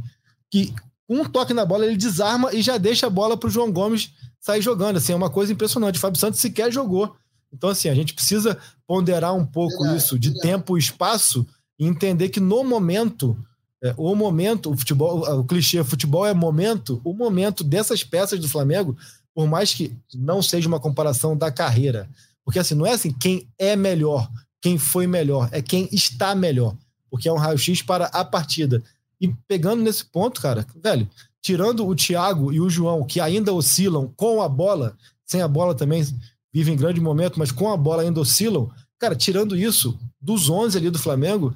que um toque na bola ele desarma e já deixa a bola para o João Gomes sair jogando. Assim, é uma coisa impressionante. O Fábio Santos sequer jogou. Então, assim, a gente precisa ponderar um pouco verdade, isso de verdade. tempo e espaço e entender que no momento, é, o momento, o futebol, o clichê, futebol é momento, o momento dessas peças do Flamengo, por mais que não seja uma comparação da carreira, porque assim, não é assim quem é melhor, quem foi melhor, é quem está melhor, porque é um raio-x para a partida. E pegando nesse ponto, cara, velho, tirando o Thiago e o João, que ainda oscilam com a bola, sem a bola também vivem grande momento, mas com a bola ainda oscilam, cara, tirando isso, dos 11 ali do Flamengo,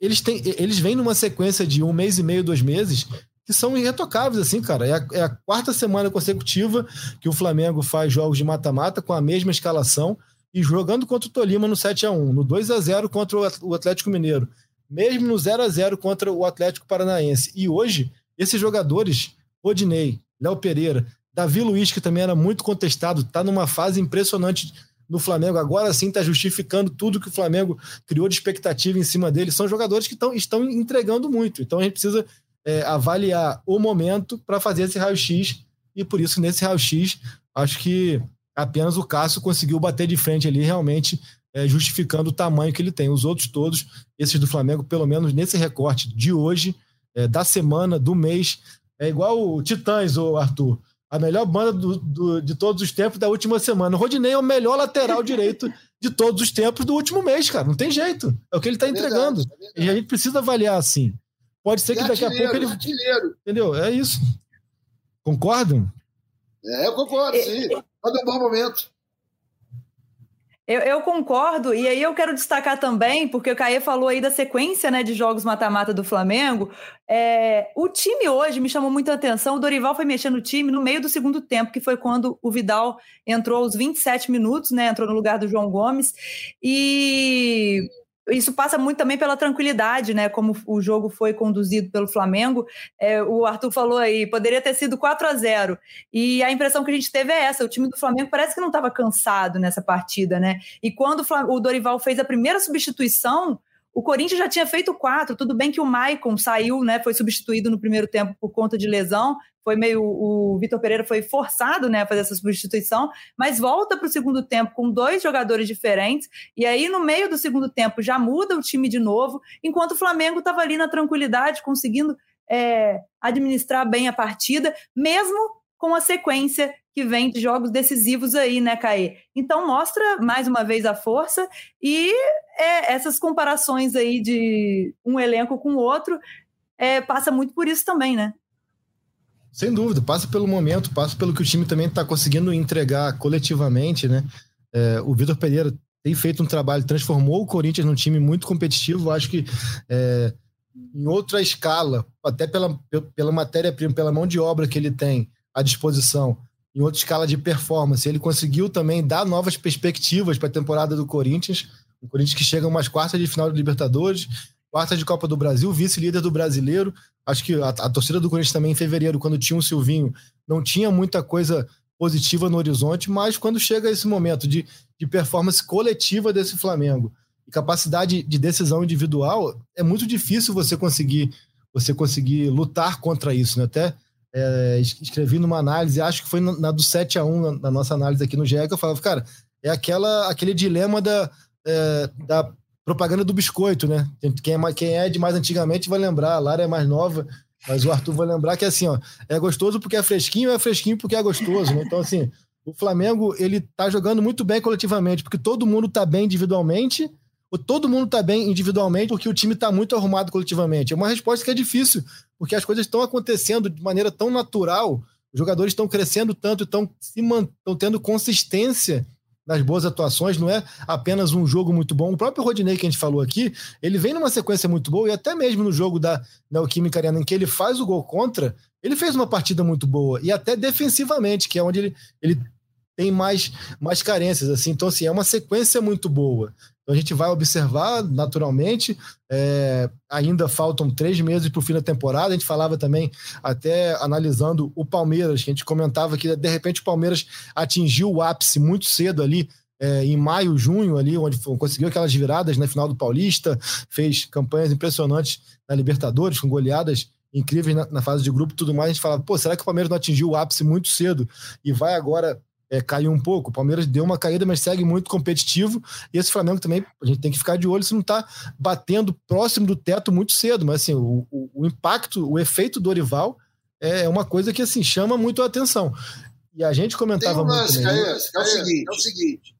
eles, têm, eles vêm numa sequência de um mês e meio, dois meses, que são irretocáveis, assim, cara. É a, é a quarta semana consecutiva que o Flamengo faz jogos de mata-mata com a mesma escalação e jogando contra o Tolima no 7 a 1 no 2 a 0 contra o Atlético Mineiro, mesmo no 0 a 0 contra o Atlético Paranaense. E hoje, esses jogadores, Rodinei, Léo Pereira, Davi Luiz, que também era muito contestado, está numa fase impressionante no Flamengo. Agora sim está justificando tudo que o Flamengo criou de expectativa em cima dele. São jogadores que tão, estão entregando muito. Então a gente precisa é, avaliar o momento para fazer esse raio-x. E por isso, nesse raio-x, acho que apenas o Cássio conseguiu bater de frente ali, realmente é, justificando o tamanho que ele tem. Os outros todos, esses do Flamengo, pelo menos nesse recorte de hoje, é, da semana, do mês, é igual o Titãs, o Arthur. A melhor banda do, do, de todos os tempos da última semana. O Rodinei é o melhor lateral direito de todos os tempos do último mês, cara. Não tem jeito. É o que ele está é entregando. É e a gente precisa avaliar assim. Pode ser que daqui a pouco ele. Artilheiro. Entendeu? É isso. Concordam? É, eu concordo, sim. Todo bom momento. Eu, eu, concordo, e aí eu quero destacar também, porque o Caê falou aí da sequência né, de jogos mata-mata do Flamengo. É, o time hoje me chamou muita atenção. O Dorival foi mexendo no time no meio do segundo tempo, que foi quando o Vidal entrou aos 27 minutos, né? Entrou no lugar do João Gomes. E isso passa muito também pela tranquilidade, né? Como o jogo foi conduzido pelo Flamengo. É, o Arthur falou aí, poderia ter sido 4 a 0 E a impressão que a gente teve é essa: o time do Flamengo parece que não estava cansado nessa partida, né? E quando o Dorival fez a primeira substituição, o Corinthians já tinha feito quatro. Tudo bem que o Maicon saiu, né? Foi substituído no primeiro tempo por conta de lesão. Foi meio. O Vitor Pereira foi forçado né, a fazer essa substituição, mas volta para o segundo tempo com dois jogadores diferentes. E aí, no meio do segundo tempo, já muda o time de novo, enquanto o Flamengo estava ali na tranquilidade, conseguindo é, administrar bem a partida, mesmo com a sequência que vem de jogos decisivos aí, né, Caê? Então mostra mais uma vez a força e é, essas comparações aí de um elenco com o outro é, passa muito por isso também, né? Sem dúvida, passa pelo momento, passa pelo que o time também está conseguindo entregar coletivamente, né? É, o Vitor Pereira tem feito um trabalho, transformou o Corinthians num time muito competitivo. Acho que é, em outra escala, até pela, pela matéria-prima, pela mão de obra que ele tem à disposição, em outra escala de performance. Ele conseguiu também dar novas perspectivas para a temporada do Corinthians. O Corinthians que chega umas quartas de final de Libertadores, quartas de Copa do Brasil, vice-líder do brasileiro. Acho que a, a, torcida do Corinthians também em fevereiro, quando tinha o Silvinho, não tinha muita coisa positiva no horizonte, mas quando chega esse momento de, de performance coletiva desse Flamengo e capacidade de decisão individual, é muito difícil você conseguir você conseguir lutar contra isso, né? Até é, escrevi numa análise, acho que foi na do 7 a 1 na, nossa análise aqui no GE, que eu falava, cara, é aquela, aquele dilema da, é, da propaganda do biscoito, né? Quem é, quem é de mais antigamente vai lembrar, a Lara é mais nova, mas o Arthur vai lembrar que é assim, ó, é gostoso porque é fresquinho, é fresquinho porque é gostoso, né? Então, assim, o Flamengo, ele tá jogando muito bem coletivamente, porque todo mundo tá bem individualmente, todo mundo está bem individualmente porque o time está muito arrumado coletivamente? É uma resposta que é difícil, porque as coisas estão acontecendo de maneira tão natural, os jogadores estão crescendo tanto, estão tendo consistência nas boas atuações, não é apenas um jogo muito bom. O próprio Rodinei, que a gente falou aqui, ele vem numa sequência muito boa, e até mesmo no jogo da Neoquímica Arena, em que ele faz o gol contra, ele fez uma partida muito boa, e até defensivamente, que é onde ele, ele tem mais, mais carências. assim Então, assim, é uma sequência muito boa. Então a gente vai observar naturalmente. É, ainda faltam três meses para o fim da temporada. A gente falava também, até analisando o Palmeiras, que a gente comentava que de repente o Palmeiras atingiu o ápice muito cedo ali. É, em maio, junho, ali, onde conseguiu aquelas viradas na final do Paulista, fez campanhas impressionantes na Libertadores, com goleadas incríveis na, na fase de grupo e tudo mais. A gente falava, pô, será que o Palmeiras não atingiu o ápice muito cedo e vai agora é, caiu um pouco. O Palmeiras deu uma caída, mas segue muito competitivo. E esse Flamengo também, a gente tem que ficar de olho se não está batendo próximo do teto muito cedo. Mas assim, o, o, o impacto, o efeito Dorival é uma coisa que assim chama muito a atenção. E a gente comentava um lance, muito. Também, é, é, o seguinte, é o seguinte.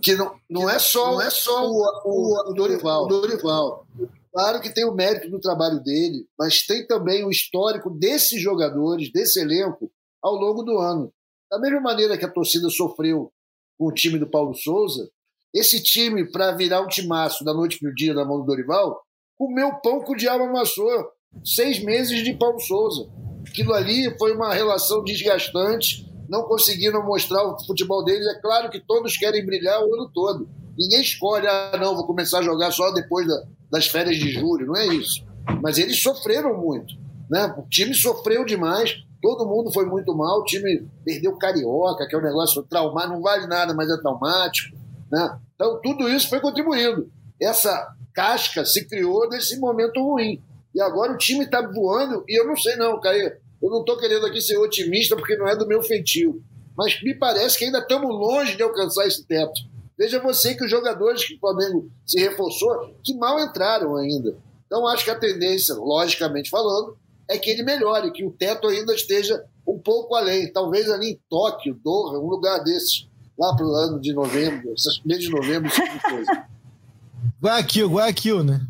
Que não, não é só, não é só o, o, o Dorival. O Dorival. Claro que tem o mérito do trabalho dele, mas tem também o histórico desses jogadores, desse elenco, ao longo do ano. Da mesma maneira que a torcida sofreu com o time do Paulo Souza, esse time, para virar um timaço da noite para o dia na mão do Dorival, comeu pão que o diabo amassou. Seis meses de Paulo Souza. Aquilo ali foi uma relação desgastante, não conseguiram mostrar o futebol deles. É claro que todos querem brilhar o ano todo. Ninguém escolhe, ah, não, vou começar a jogar só depois da, das férias de julho, não é isso. Mas eles sofreram muito. Né? O time sofreu demais Todo mundo foi muito mal, o time perdeu Carioca, que é um negócio traumático, não vale nada, mas é traumático. Né? Então, tudo isso foi contribuindo. Essa casca se criou nesse momento ruim. E agora o time está voando, e eu não sei não, Caio. Eu não estou querendo aqui ser otimista, porque não é do meu feitio. Mas me parece que ainda estamos longe de alcançar esse teto. Veja você que os jogadores que o Flamengo se reforçou, que mal entraram ainda. Então acho que a tendência, logicamente falando, é que ele melhore, que o teto ainda esteja um pouco além. Talvez ali em Tóquio, Doha, um lugar desses, lá para o ano de novembro, essas mês de novembro, esse tipo de coisa. Guayaquil, Guayaquil, né?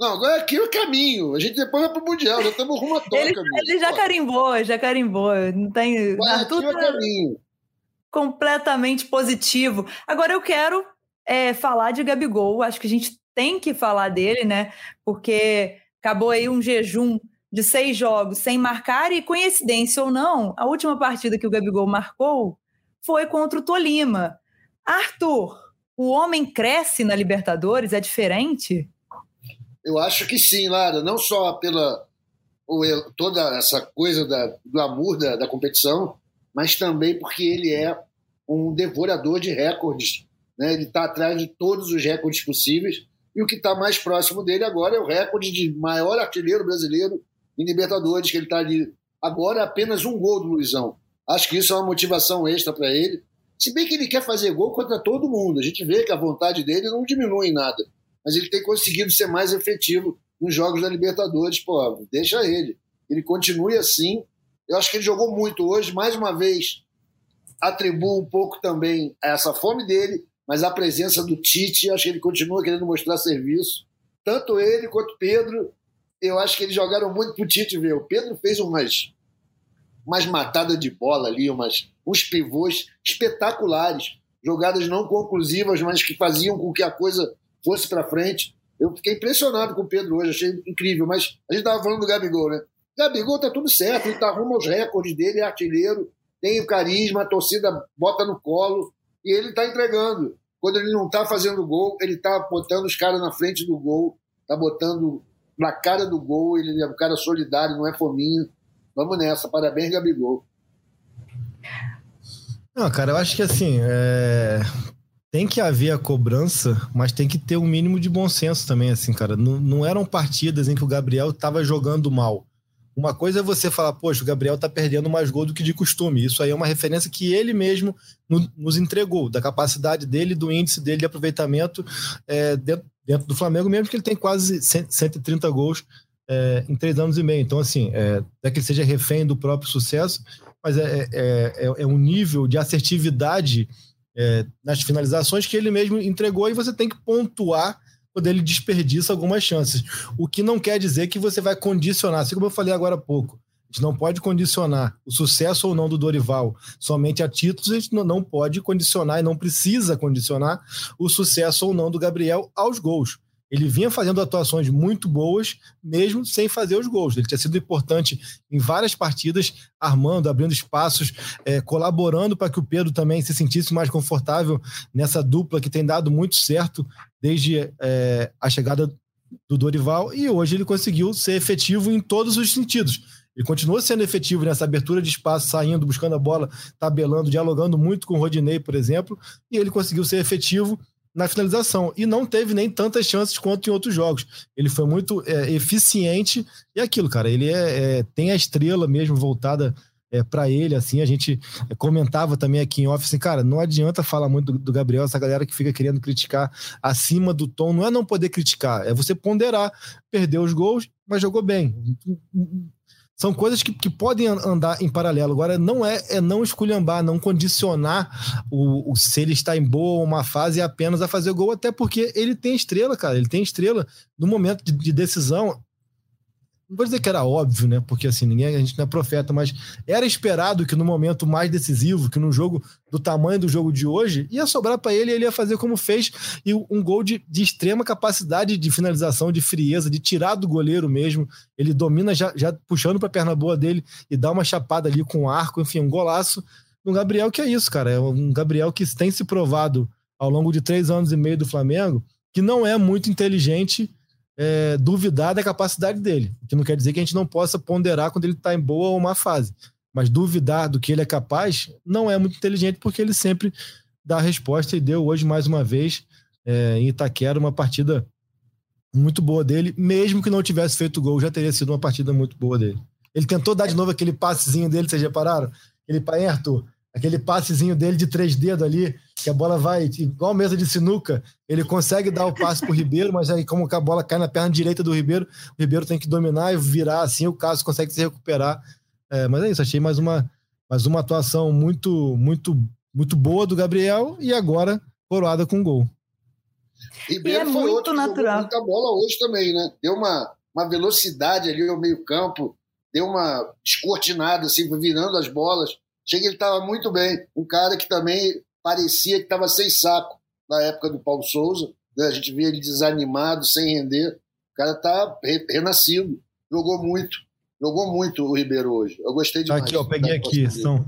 Não, Guayaquil é caminho. A gente depois vai para o Mundial, já estamos rumo a Tóquio. Ele, ele já carimbou, já carimbou. Não tem. Guayaquil é caminho. Completamente positivo. Agora eu quero é, falar de Gabigol. Acho que a gente tem que falar dele, né? Porque acabou aí um jejum de seis jogos sem marcar, e coincidência ou não, a última partida que o Gabigol marcou foi contra o Tolima. Arthur, o homem cresce na Libertadores? É diferente? Eu acho que sim, Lara. Não só pela toda essa coisa da, glamour da, da competição, mas também porque ele é um devorador de recordes. Né? Ele está atrás de todos os recordes possíveis. E o que está mais próximo dele agora é o recorde de maior artilheiro brasileiro em Libertadores, que ele está ali. Agora é apenas um gol do Luizão. Acho que isso é uma motivação extra para ele. Se bem que ele quer fazer gol contra todo mundo. A gente vê que a vontade dele não diminui em nada. Mas ele tem conseguido ser mais efetivo nos jogos da Libertadores. Pô, deixa ele. Ele continue assim. Eu acho que ele jogou muito hoje. Mais uma vez, atribuo um pouco também a essa fome dele, mas a presença do Tite. Acho que ele continua querendo mostrar serviço. Tanto ele quanto Pedro. Eu acho que eles jogaram muito pro Tite ver. O Pedro fez umas umas matadas de bola ali, umas, uns pivôs espetaculares, jogadas não conclusivas, mas que faziam com que a coisa fosse para frente. Eu fiquei impressionado com o Pedro hoje, achei incrível, mas a gente estava falando do Gabigol, né? Gabigol tá tudo certo, ele tá rumo aos recordes dele, é artilheiro, tem o carisma, a torcida bota no colo e ele tá entregando. Quando ele não tá fazendo gol, ele tá botando os caras na frente do gol, tá botando na cara do gol, ele é um cara solidário, não é fominho. Vamos nessa. Parabéns, Gabigol. Não, cara, eu acho que assim, é... tem que haver a cobrança, mas tem que ter um mínimo de bom senso também, assim, cara. Não, não eram partidas em que o Gabriel estava jogando mal. Uma coisa é você falar, poxa, o Gabriel tá perdendo mais gol do que de costume. Isso aí é uma referência que ele mesmo nos entregou, da capacidade dele, do índice dele de aproveitamento é, dentro, dentro, do Flamengo, mesmo que ele tem quase 130 gols é, em três anos e meio. Então, assim, é, é que ele seja refém do próprio sucesso, mas é, é, é, é um nível de assertividade é, nas finalizações que ele mesmo entregou e você tem que pontuar quando ele desperdiça algumas chances. O que não quer dizer que você vai condicionar, assim como eu falei agora há pouco. A gente não pode condicionar o sucesso ou não do Dorival somente a títulos, a gente não pode condicionar e não precisa condicionar o sucesso ou não do Gabriel aos gols. Ele vinha fazendo atuações muito boas, mesmo sem fazer os gols. Ele tinha sido importante em várias partidas, armando, abrindo espaços, é, colaborando para que o Pedro também se sentisse mais confortável nessa dupla que tem dado muito certo desde é, a chegada do Dorival. E hoje ele conseguiu ser efetivo em todos os sentidos. Ele continua sendo efetivo nessa abertura de espaço, saindo, buscando a bola, tabelando, dialogando muito com o Rodinei, por exemplo, e ele conseguiu ser efetivo na finalização e não teve nem tantas chances quanto em outros jogos. Ele foi muito é, eficiente e é aquilo, cara. Ele é, é, tem a estrela mesmo voltada é, para ele, assim. A gente comentava também aqui em office, assim, cara, não adianta falar muito do, do, Gabriel, essa galera que fica querendo criticar acima do tom. Não é não poder criticar, é você ponderar. Perdeu os gols, mas jogou bem são coisas que, que podem andar em paralelo. Agora, não é, é não esculhambar, não condicionar o, o, se ele está em boa ou uma fase apenas a fazer gol, até porque ele tem estrela, cara. Ele tem estrela no momento de, de decisão não vou dizer que era óbvio, né? Porque assim, ninguém, a gente não é profeta, mas era esperado que no momento mais decisivo, que no jogo do tamanho do jogo de hoje, ia sobrar para ele ele ia fazer como fez, e um gol de, de extrema capacidade de finalização, de frieza, de tirar do goleiro mesmo. Ele domina já, já puxando para a perna boa dele e dá uma chapada ali com o arco, enfim, um golaço. Um Gabriel que é isso, cara. É um Gabriel que tem se provado ao longo de três anos e meio do Flamengo que não é muito inteligente é, duvidar da capacidade dele. O que não quer dizer que a gente não possa ponderar quando ele está em boa ou má fase. Mas duvidar do que ele é capaz não é muito inteligente, porque ele sempre dá a resposta e deu hoje, mais uma vez, é, em Itaquera, uma partida muito boa dele. Mesmo que não tivesse feito gol, já teria sido uma partida muito boa dele. Ele tentou dar de novo aquele passezinho dele, vocês repararam? Aquele, hein, Arthur? Aquele passezinho dele de três dedos ali, que a bola vai igual mesa de sinuca, ele consegue dar o passe pro Ribeiro, mas aí como a bola cai na perna direita do Ribeiro, o Ribeiro tem que dominar e virar assim, o caso consegue se recuperar. É, mas é isso, achei mais uma, mais uma atuação muito, muito, muito boa do Gabriel e agora coroada com gol. Ribeiro e é foi muito outro natural. muita bola hoje também, né? Deu uma, uma velocidade ali ao meio campo, deu uma descortinada, assim, virando as bolas Achei que ele estava muito bem. Um cara que também parecia que estava sem saco na época do Paulo Souza. Né? A gente via ele desanimado, sem render. O cara tá renascido. Jogou muito. Jogou muito o Ribeiro hoje. Eu gostei demais. Aqui, ó, peguei aqui. São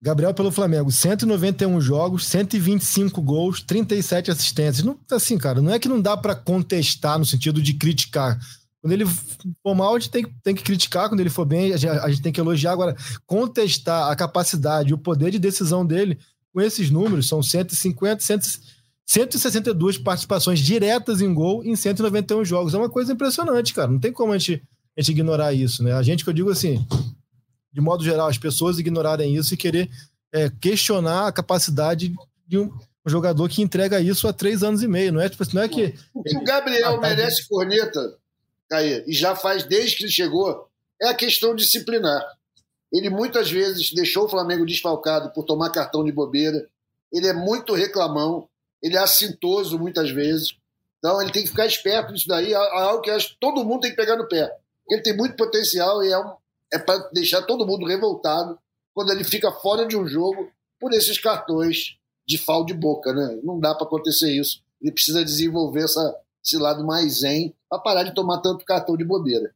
Gabriel pelo Flamengo, 191 jogos, 125 gols, 37 assistências. Não, assim, cara, não é que não dá para contestar no sentido de criticar. Quando ele for mal, a gente tem, tem que criticar. Quando ele for bem, a gente, a gente tem que elogiar. Agora, contestar a capacidade, o poder de decisão dele com esses números, são 150, 100, 162 participações diretas em gol em 191 jogos. É uma coisa impressionante, cara. Não tem como a gente, a gente ignorar isso, né? A gente, que eu digo assim, de modo geral, as pessoas ignorarem isso e querer é, questionar a capacidade de um, um, jogador que entrega isso há três anos e meio. Não é, tipo, não é que. O o Gabriel ah, tá merece corneta, Caê, e já faz desde que ele chegou, é a questão disciplinar. Ele muitas vezes deixou o Flamengo desfalcado por tomar cartão de bobeira. Ele é muito reclamão, ele é assintoso muitas vezes. Então ele tem que ficar esperto nisso daí, é algo que acho que todo mundo tem que pegar no pé. Ele tem muito potencial e é um, é para deixar todo mundo revoltado quando ele fica fora de um jogo por esses cartões de fal de boca, né? Não dá para acontecer isso. Ele precisa desenvolver essa, esse lado mais zen para parar de tomar tanto cartão de bobeira.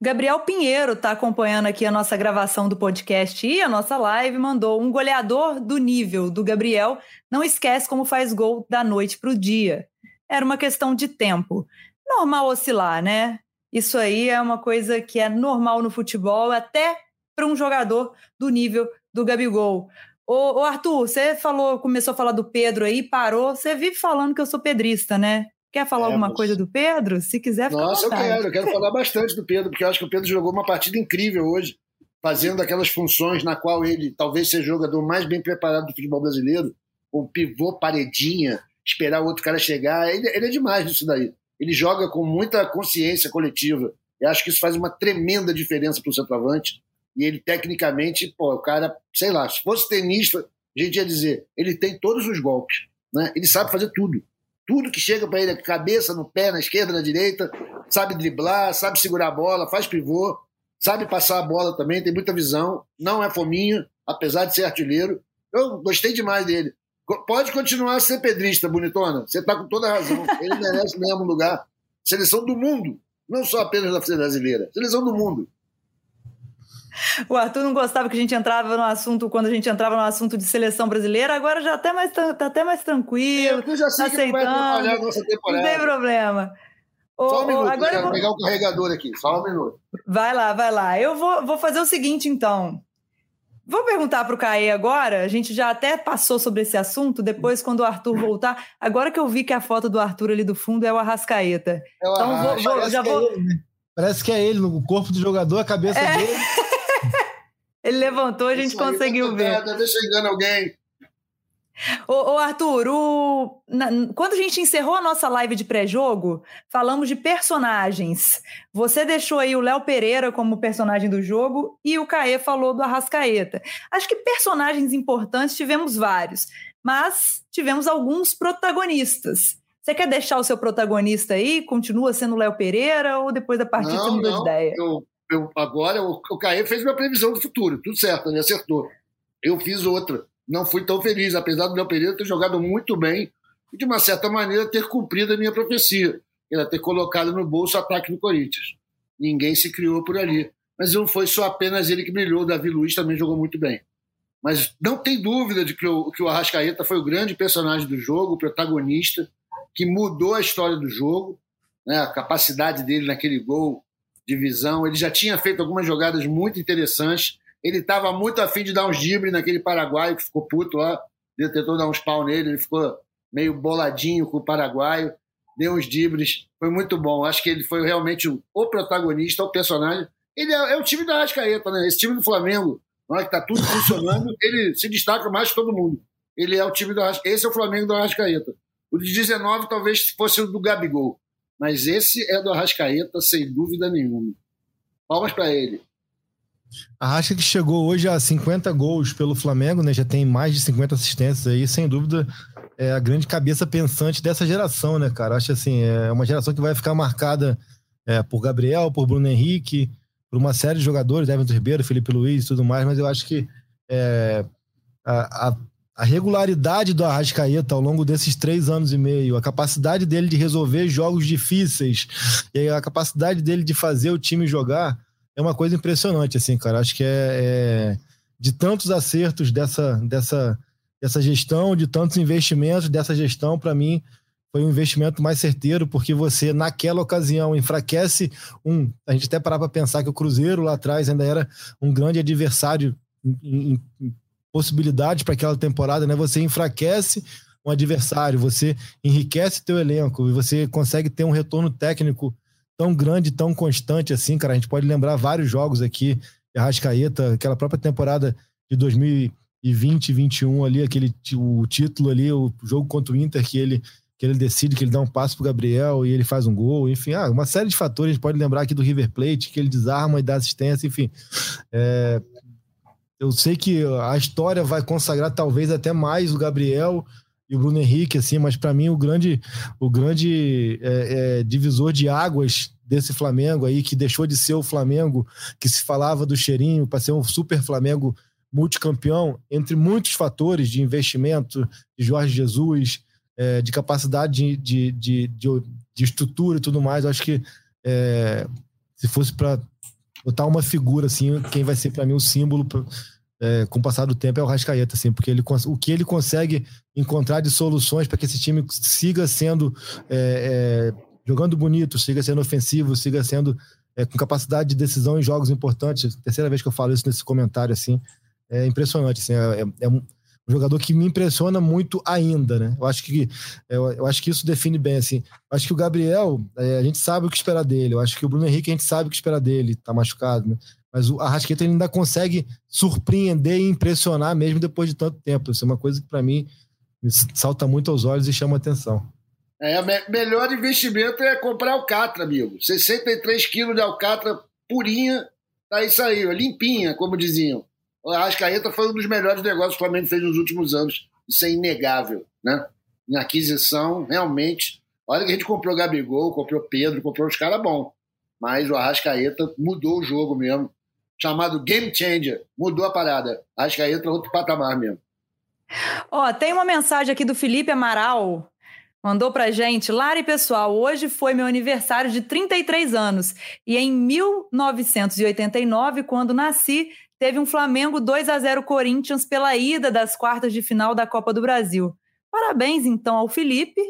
Gabriel Pinheiro está acompanhando aqui a nossa gravação do podcast e a nossa live. Mandou um goleador do nível do Gabriel. Não esquece como faz gol da noite para o dia. Era uma questão de tempo. Normal oscilar, né? Isso aí é uma coisa que é normal no futebol, até para um jogador do nível do Gabigol. Ô, ô, Arthur, você falou, começou a falar do Pedro aí, parou. Você vive falando que eu sou pedrista, né? Quer falar é, alguma mas... coisa do Pedro? Se quiser, fica Nossa, eu quero, eu quero falar bastante do Pedro, porque eu acho que o Pedro jogou uma partida incrível hoje, fazendo aquelas funções na qual ele talvez seja o jogador mais bem preparado do futebol brasileiro, com pivô, paredinha, esperar o outro cara chegar. Ele, ele é demais nisso daí ele joga com muita consciência coletiva. Eu acho que isso faz uma tremenda diferença para o centroavante. E ele, tecnicamente, pô, o cara, sei lá, se fosse tenista, a gente ia dizer, ele tem todos os golpes. Né? Ele sabe fazer tudo. Tudo que chega para ele, cabeça, no pé, na esquerda, na direita, sabe driblar, sabe segurar a bola, faz pivô, sabe passar a bola também, tem muita visão, não é fominha, apesar de ser artilheiro. Eu gostei demais dele. Pode continuar a ser pedrista, bonitona. Você está com toda a razão. Ele merece mesmo lugar. Seleção do mundo. Não só apenas da brasileira. Seleção do mundo. O Arthur não gostava que a gente entrava no assunto, quando a gente entrava no assunto de seleção brasileira, agora já até mais, tá até mais tranquilo. Eu já sei aceitando, que vai atrapalhar a nossa temporada. Não tem problema. Só um minuto, agora eu vou pegar o carregador aqui, só um minuto. Vai lá, vai lá. Eu vou, vou fazer o seguinte, então. Vou perguntar para o Caê agora. A gente já até passou sobre esse assunto. Depois, quando o Arthur voltar, agora que eu vi que a foto do Arthur ali do fundo é o Arrascaeta. É o então vou, vou, já vou. É ele, né? Parece que é ele, no corpo do jogador, a cabeça é. dele. ele levantou, a gente conseguiu ver. Deixa engano alguém. Ô, ô Arthur, o... Na... quando a gente encerrou a nossa live de pré-jogo, falamos de personagens. Você deixou aí o Léo Pereira como personagem do jogo e o Caê falou do Arrascaeta. Acho que personagens importantes tivemos vários, mas tivemos alguns protagonistas. Você quer deixar o seu protagonista aí? Continua sendo o Léo Pereira ou depois da partida não, você mudou de ideia? Eu, eu, agora o, o Caê fez minha previsão do futuro, tudo certo, ele acertou. Eu fiz outra não fui tão feliz, apesar do meu período ter jogado muito bem e, de uma certa maneira, ter cumprido a minha profecia, era ter colocado no bolso o ataque do Corinthians. Ninguém se criou por ali. Mas não foi só apenas ele que brilhou, o Davi Luiz também jogou muito bem. Mas não tem dúvida de que o, que o Arrascaeta foi o grande personagem do jogo, o protagonista, que mudou a história do jogo, né, a capacidade dele naquele gol de visão. Ele já tinha feito algumas jogadas muito interessantes, ele estava muito afim de dar uns dribles naquele paraguaio que ficou puto lá. Ele tentou dar uns pau nele, ele ficou meio boladinho com o paraguaio, deu uns dribles, foi muito bom. Acho que ele foi realmente o, protagonista, o personagem. Ele é, é, o time da Arrascaeta, né? Esse time do Flamengo, na hora que tá tudo funcionando, ele se destaca mais que todo mundo. Ele é o time Arrascaeta. Esse é o Flamengo do Arrascaeta. O de 19 talvez fosse o do Gabigol. Mas esse é do Arrascaeta, sem dúvida nenhuma. Palmas para ele. A Rasca que chegou hoje a 50 gols pelo Flamengo, né? Já tem mais de 50 assistências aí, sem dúvida é a grande cabeça pensante dessa geração, né, cara? Acho assim, é uma geração que vai ficar marcada é, por Gabriel, por Bruno Henrique, por uma série de jogadores, Everton Ribeiro, Felipe Luiz e tudo mais, mas eu acho que é, a, a, a regularidade do Arrascaeta ao longo desses três anos e meio, a capacidade dele de resolver jogos difíceis e a capacidade dele de fazer o time jogar é uma coisa impressionante, assim, cara. Acho que é, é de tantos acertos dessa, dessa, dessa gestão, de tantos investimentos dessa gestão, para mim, foi um investimento mais certeiro, porque você, naquela ocasião, enfraquece um. A gente até parava para pensar que o Cruzeiro lá atrás ainda era um grande adversário em, em, possibilidades para aquela temporada, né? Você enfraquece um adversário, você enriquece teu elenco e você consegue ter um retorno técnico tão grande, tão constante assim, cara. A gente pode lembrar vários jogos aqui, Arrascaeta, aquela própria temporada de 2020, 21 ali, aquele o título ali, o jogo contra o Inter que ele que ele decide que ele dá um passo pro Gabriel e ele faz um gol, enfim, ah, uma série de fatores, a gente pode lembrar aqui do River Plate, que ele desarma e dá assistência, enfim. É, eu sei que a história vai consagrar talvez até mais o Gabriel e o Bruno Henrique, assim, mas para mim o grande, o grande é, é, divisor de águas desse Flamengo aí, que deixou de ser o Flamengo que se falava do cheirinho para ser um super Flamengo multicampeão, entre muitos fatores de investimento de Jorge Jesus, é, de capacidade de, de, de, de, estrutura e tudo mais, eu acho que é, se fosse para botar uma figura assim, quem vai ser para mim o símbolo é, com o passar do tempo é o Rascaeta, assim, porque ele, o que ele consegue encontrar de soluções para que esse time siga sendo é, é, jogando bonito, siga sendo ofensivo, siga sendo é, com capacidade de decisão em jogos importantes. Terceira vez que eu falo isso nesse comentário, assim, é impressionante, assim, é, é, é um jogador que me impressiona muito ainda, né? Eu acho que eu, eu, acho que isso define bem assim. Eu acho que o Gabriel, é, a gente sabe o que esperar dele. Eu acho que o Bruno Henrique a gente sabe o que esperar dele, tá machucado, né? Mas o Arrasqueta ainda consegue surpreender e impressionar mesmo depois de tanto tempo. Isso é uma coisa que para mim salta muito aos olhos e chama atenção. É, me melhor investimento é comprar alcatra, amigo. 63 quilos de alcatra purinha, tá isso aí, limpinha, como diziam. O Arrascaeta foi um dos melhores negócios que o Flamengo fez nos últimos anos. Isso é inegável, né? Em aquisição, realmente. Olha que a gente comprou Gabigol, comprou Pedro, comprou os caras bons. Mas o Arrascaeta mudou o jogo mesmo chamado Game Changer. Mudou a parada. Aí entra outro patamar mesmo. Ó, tem uma mensagem aqui do Felipe Amaral. Mandou pra gente, Lari pessoal, hoje foi meu aniversário de 33 anos e em 1989, quando nasci, teve um Flamengo 2 a 0 Corinthians pela ida das quartas de final da Copa do Brasil. Parabéns então ao Felipe.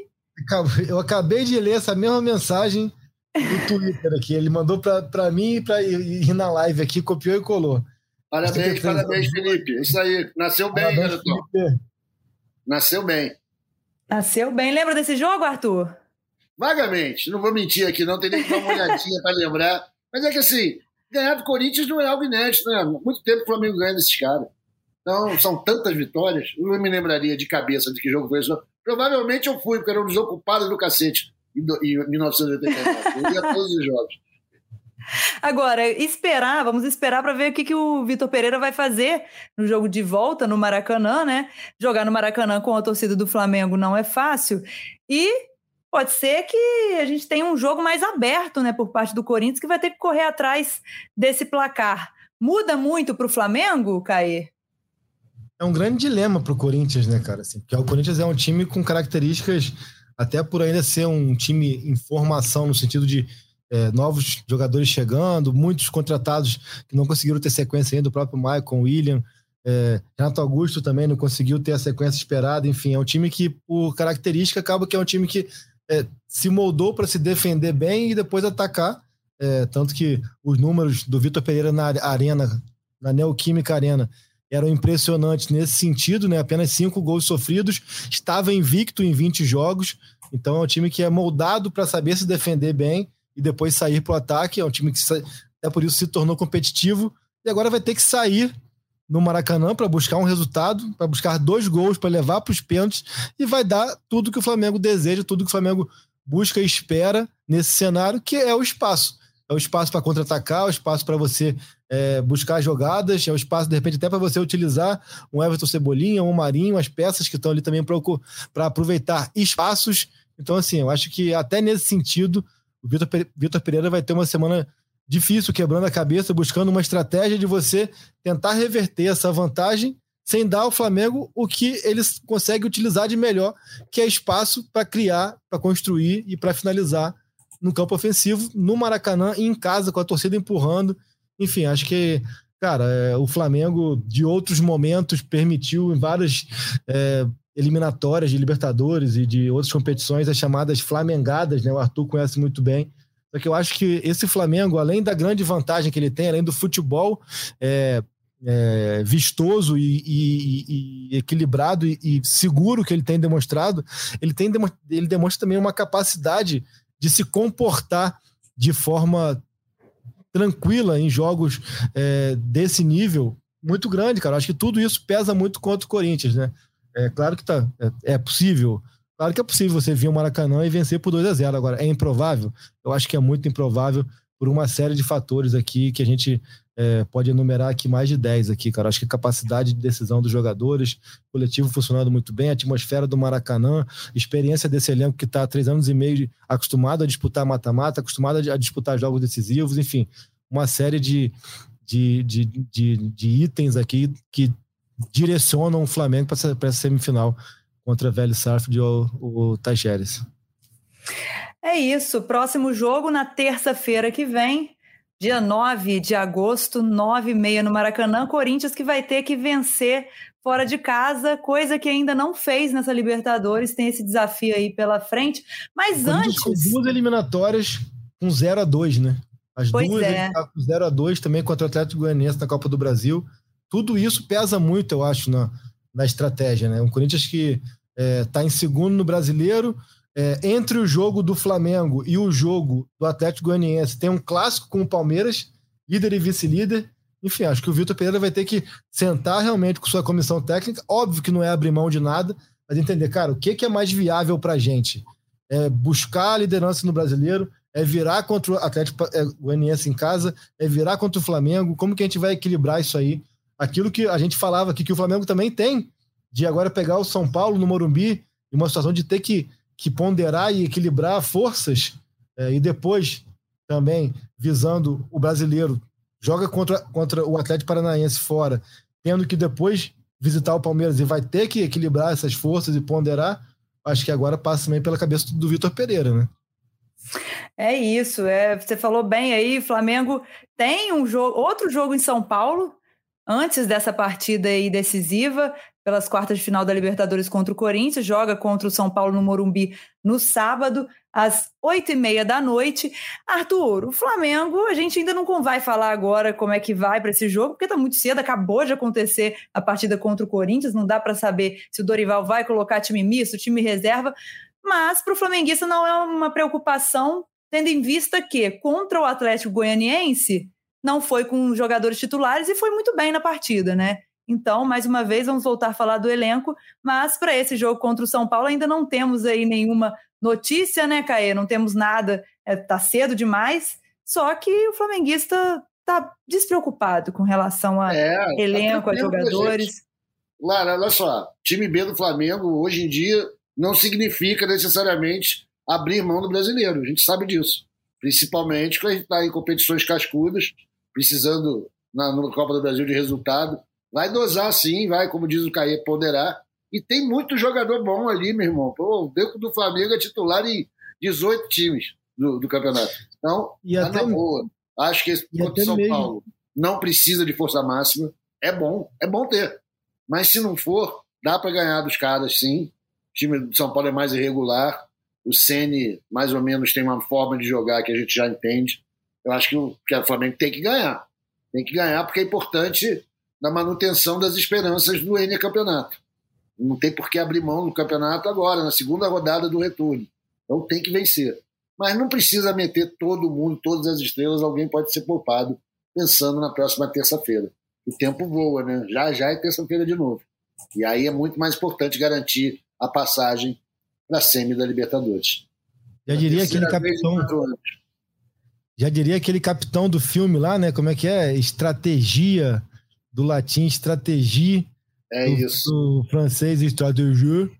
Eu acabei de ler essa mesma mensagem no Twitter aqui. Ele mandou para mim e para ir na live aqui, copiou e colou. Parabéns, parabéns, Felipe. Isso aí. Nasceu bem, parabéns. Nasceu bem. Nasceu bem. Lembra desse jogo, Arthur? Vagamente. Não vou mentir aqui, não. Tem nem que dar uma olhadinha para lembrar. Mas é que assim, ganhar do Corinthians não é algo inédito, né? Muito tempo o Flamengo ganha desses caras. Então, são tantas vitórias. Eu não me lembraria de cabeça de que jogo foi isso. Provavelmente eu fui, porque era um desocupado do cacete em 1989. Eu ia todos os jogos. Agora, esperar, vamos esperar para ver o que, que o Vitor Pereira vai fazer no jogo de volta no Maracanã, né? Jogar no Maracanã com a torcida do Flamengo não é fácil. E pode ser que a gente tenha um jogo mais aberto, né, por parte do Corinthians, que vai ter que correr atrás desse placar. Muda muito para o Flamengo, Caê? É um grande dilema para o Corinthians, né, cara? Assim, porque o Corinthians é um time com características até por ainda ser um time em formação, no sentido de é, novos jogadores chegando, muitos contratados que não conseguiram ter sequência ainda, o próprio Michael, William, é, Renato Augusto também não conseguiu ter a sequência esperada, enfim, é um time que, por característica, acaba que é um time que é, se moldou para se defender bem e depois atacar, é, tanto que os números do Vitor Pereira na arena, na Neoquímica Arena, eram impressionantes nesse sentido, né? Apenas cinco gols sofridos, estava invicto em 20 jogos, então é um time que é moldado para saber se defender bem e depois sair para o ataque. É um time que é por isso se tornou competitivo e agora vai ter que sair no Maracanã para buscar um resultado, para buscar dois gols para levar para os pênaltis e vai dar tudo que o Flamengo deseja, tudo que o Flamengo busca e espera nesse cenário, que é o espaço. É o espaço para contra-atacar, é o espaço para você é, buscar jogadas, é o espaço, de repente, até para você utilizar um Everton Cebolinha, um Marinho, as peças que estão ali também para aproveitar espaços. Então, assim, eu acho que até nesse sentido, o Vitor Pereira vai ter uma semana difícil, quebrando a cabeça, buscando uma estratégia de você tentar reverter essa vantagem sem dar ao Flamengo o que eles conseguem utilizar de melhor, que é espaço para criar, para construir e para finalizar no campo ofensivo, no Maracanã e em casa, com a torcida empurrando. Enfim, acho que, cara, é, o Flamengo, de outros momentos, permitiu em várias é, eliminatórias de Libertadores e de outras competições as chamadas flamengadas, né? O Arthur conhece muito bem. Só que eu acho que esse Flamengo, além da grande vantagem que ele tem, além do futebol é, é, vistoso e, e, e equilibrado e, e, seguro que ele tem demonstrado, ele, tem, ele demonstra também uma capacidade de se comportar de forma tranquila em jogos é, desse nível muito grande, cara. Acho que tudo isso pesa muito contra o Corinthians, né? É claro que tá, é, é possível Claro que é possível você vir ao Maracanã e vencer por 2 a 0 Agora, é improvável? Eu acho que é muito improvável por uma série de fatores aqui que a gente é, pode enumerar aqui mais de 10 aqui, cara. Acho que capacidade de decisão dos jogadores, coletivo funcionando muito bem, atmosfera do Maracanã, experiência desse elenco que está há três anos e meio acostumado a disputar mata-mata, acostumado a disputar jogos decisivos, enfim, uma série de, de, de, de, de itens aqui que direcionam o Flamengo para essa, essa semifinal contra Velho Sarford ou o Tajeres. É isso. Próximo jogo na terça-feira que vem, dia 9 de agosto, 9 e meia no Maracanã. Corinthians que vai ter que vencer fora de casa, coisa que ainda não fez nessa Libertadores. Tem esse desafio aí pela frente. Mas antes. Com duas eliminatórias com 0 a 2 né? As pois duas é. tá com 0 a 2 também contra o Atlético Goianiense na Copa do Brasil. Tudo isso pesa muito, eu acho, na, na estratégia, né? Um Corinthians que está é, em segundo no brasileiro. É, entre o jogo do Flamengo e o jogo do Atlético Goianiense, tem um clássico com o Palmeiras, líder e vice-líder. Enfim, acho que o Vitor Pereira vai ter que sentar realmente com sua comissão técnica. Óbvio que não é abrir mão de nada, mas entender, cara, o que, que é mais viável para a gente? É buscar a liderança no brasileiro, é virar contra o Atlético é, Goianiense em casa, é virar contra o Flamengo. Como que a gente vai equilibrar isso aí? Aquilo que a gente falava aqui, que o Flamengo também tem de agora pegar o São Paulo no Morumbi em uma situação de ter que, que ponderar e equilibrar forças é, e depois também visando o brasileiro joga contra, contra o Atlético Paranaense fora, tendo que depois visitar o Palmeiras e vai ter que equilibrar essas forças e ponderar, acho que agora passa também pela cabeça do Vitor Pereira, né? É isso, é, você falou bem aí, Flamengo tem um jogo, outro jogo em São Paulo, antes dessa partida aí decisiva, pelas quartas de final da Libertadores contra o Corinthians, joga contra o São Paulo no Morumbi no sábado, às oito e meia da noite. Arthur, o Flamengo, a gente ainda não vai falar agora como é que vai para esse jogo, porque está muito cedo, acabou de acontecer a partida contra o Corinthians, não dá para saber se o Dorival vai colocar time misto, time reserva, mas para o flamenguista não é uma preocupação, tendo em vista que contra o Atlético Goianiense não foi com jogadores titulares e foi muito bem na partida, né? Então, mais uma vez, vamos voltar a falar do elenco, mas para esse jogo contra o São Paulo ainda não temos aí nenhuma notícia, né, Caê? Não temos nada, é, tá cedo demais. Só que o flamenguista tá despreocupado com relação a é, tá elenco, tá a jogadores. Lara, olha só, time B do Flamengo hoje em dia não significa necessariamente abrir mão do brasileiro, a gente sabe disso. Principalmente quando a gente está em competições cascudas, precisando na, no Copa do Brasil de resultado. Vai dosar sim, vai, como diz o Caê, ponderar. E tem muito jogador bom ali, meu irmão. Pô, o Beco do Flamengo é titular em 18 times do, do campeonato. Então, e tá até, na boa. Acho que esse contra São mesmo. Paulo não precisa de força máxima. É bom, é bom ter. Mas se não for, dá para ganhar dos caras, sim. O time do São Paulo é mais irregular. O Ceni mais ou menos tem uma forma de jogar que a gente já entende. Eu acho que o, que o Flamengo tem que ganhar. Tem que ganhar porque é importante na manutenção das esperanças do N campeonato. Não tem por que abrir mão do campeonato agora, na segunda rodada do retorno. Então tem que vencer. Mas não precisa meter todo mundo, todas as estrelas, alguém pode ser poupado pensando na próxima terça-feira. O tempo voa, né? Já já é terça-feira de novo. E aí é muito mais importante garantir a passagem para a semi da Libertadores. Já diria aquele capitão. Já diria aquele capitão do filme lá, né? Como é que é? Estratégia do latim estratégia, é do, isso. do francês estratégia.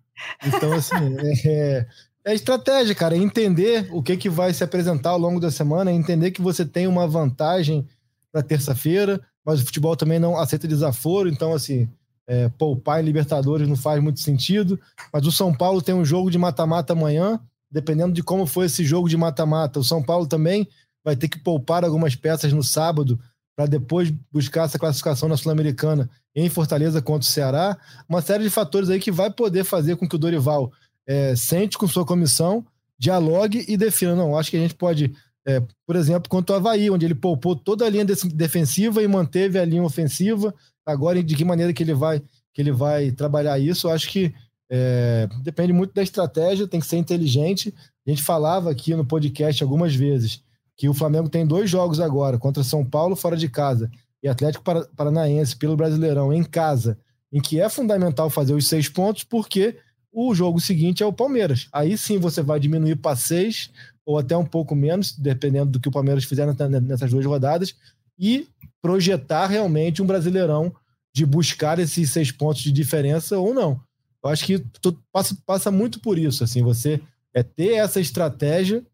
Então, assim, é, é, estratégia, cara. É entender o que, que vai se apresentar ao longo da semana, é entender que você tem uma vantagem para terça-feira, mas o futebol também não aceita desaforo. Então, assim, é, poupar em Libertadores não faz muito sentido. Mas o São Paulo tem um jogo de mata-mata amanhã, dependendo de como foi esse jogo de mata-mata. O São Paulo também vai ter que poupar algumas peças no sábado para depois buscar essa classificação na Sul-Americana em Fortaleza contra o Ceará. Uma série de fatores aí que vai poder fazer com que o Dorival é, sente com sua comissão, dialogue e defina. Não, acho que a gente pode, é, por exemplo, contra o Havaí, onde ele poupou toda a linha defensiva e manteve a linha ofensiva. Agora, de que maneira que ele vai, que ele vai trabalhar isso, acho que é, depende muito da estratégia, tem que ser inteligente. A gente falava aqui no podcast algumas vezes que o Flamengo tem dois jogos agora, contra São Paulo fora de casa e Atlético Paranaense pelo Brasileirão em casa, em que é fundamental fazer os seis pontos, porque o jogo seguinte é o Palmeiras. Aí sim você vai diminuir para seis ou até um pouco menos, dependendo do que o Palmeiras fizer nessas duas rodadas, e projetar realmente um Brasileirão de buscar esses seis pontos de diferença ou não. Eu acho que passa, passa muito por isso, assim, você é ter essa estratégia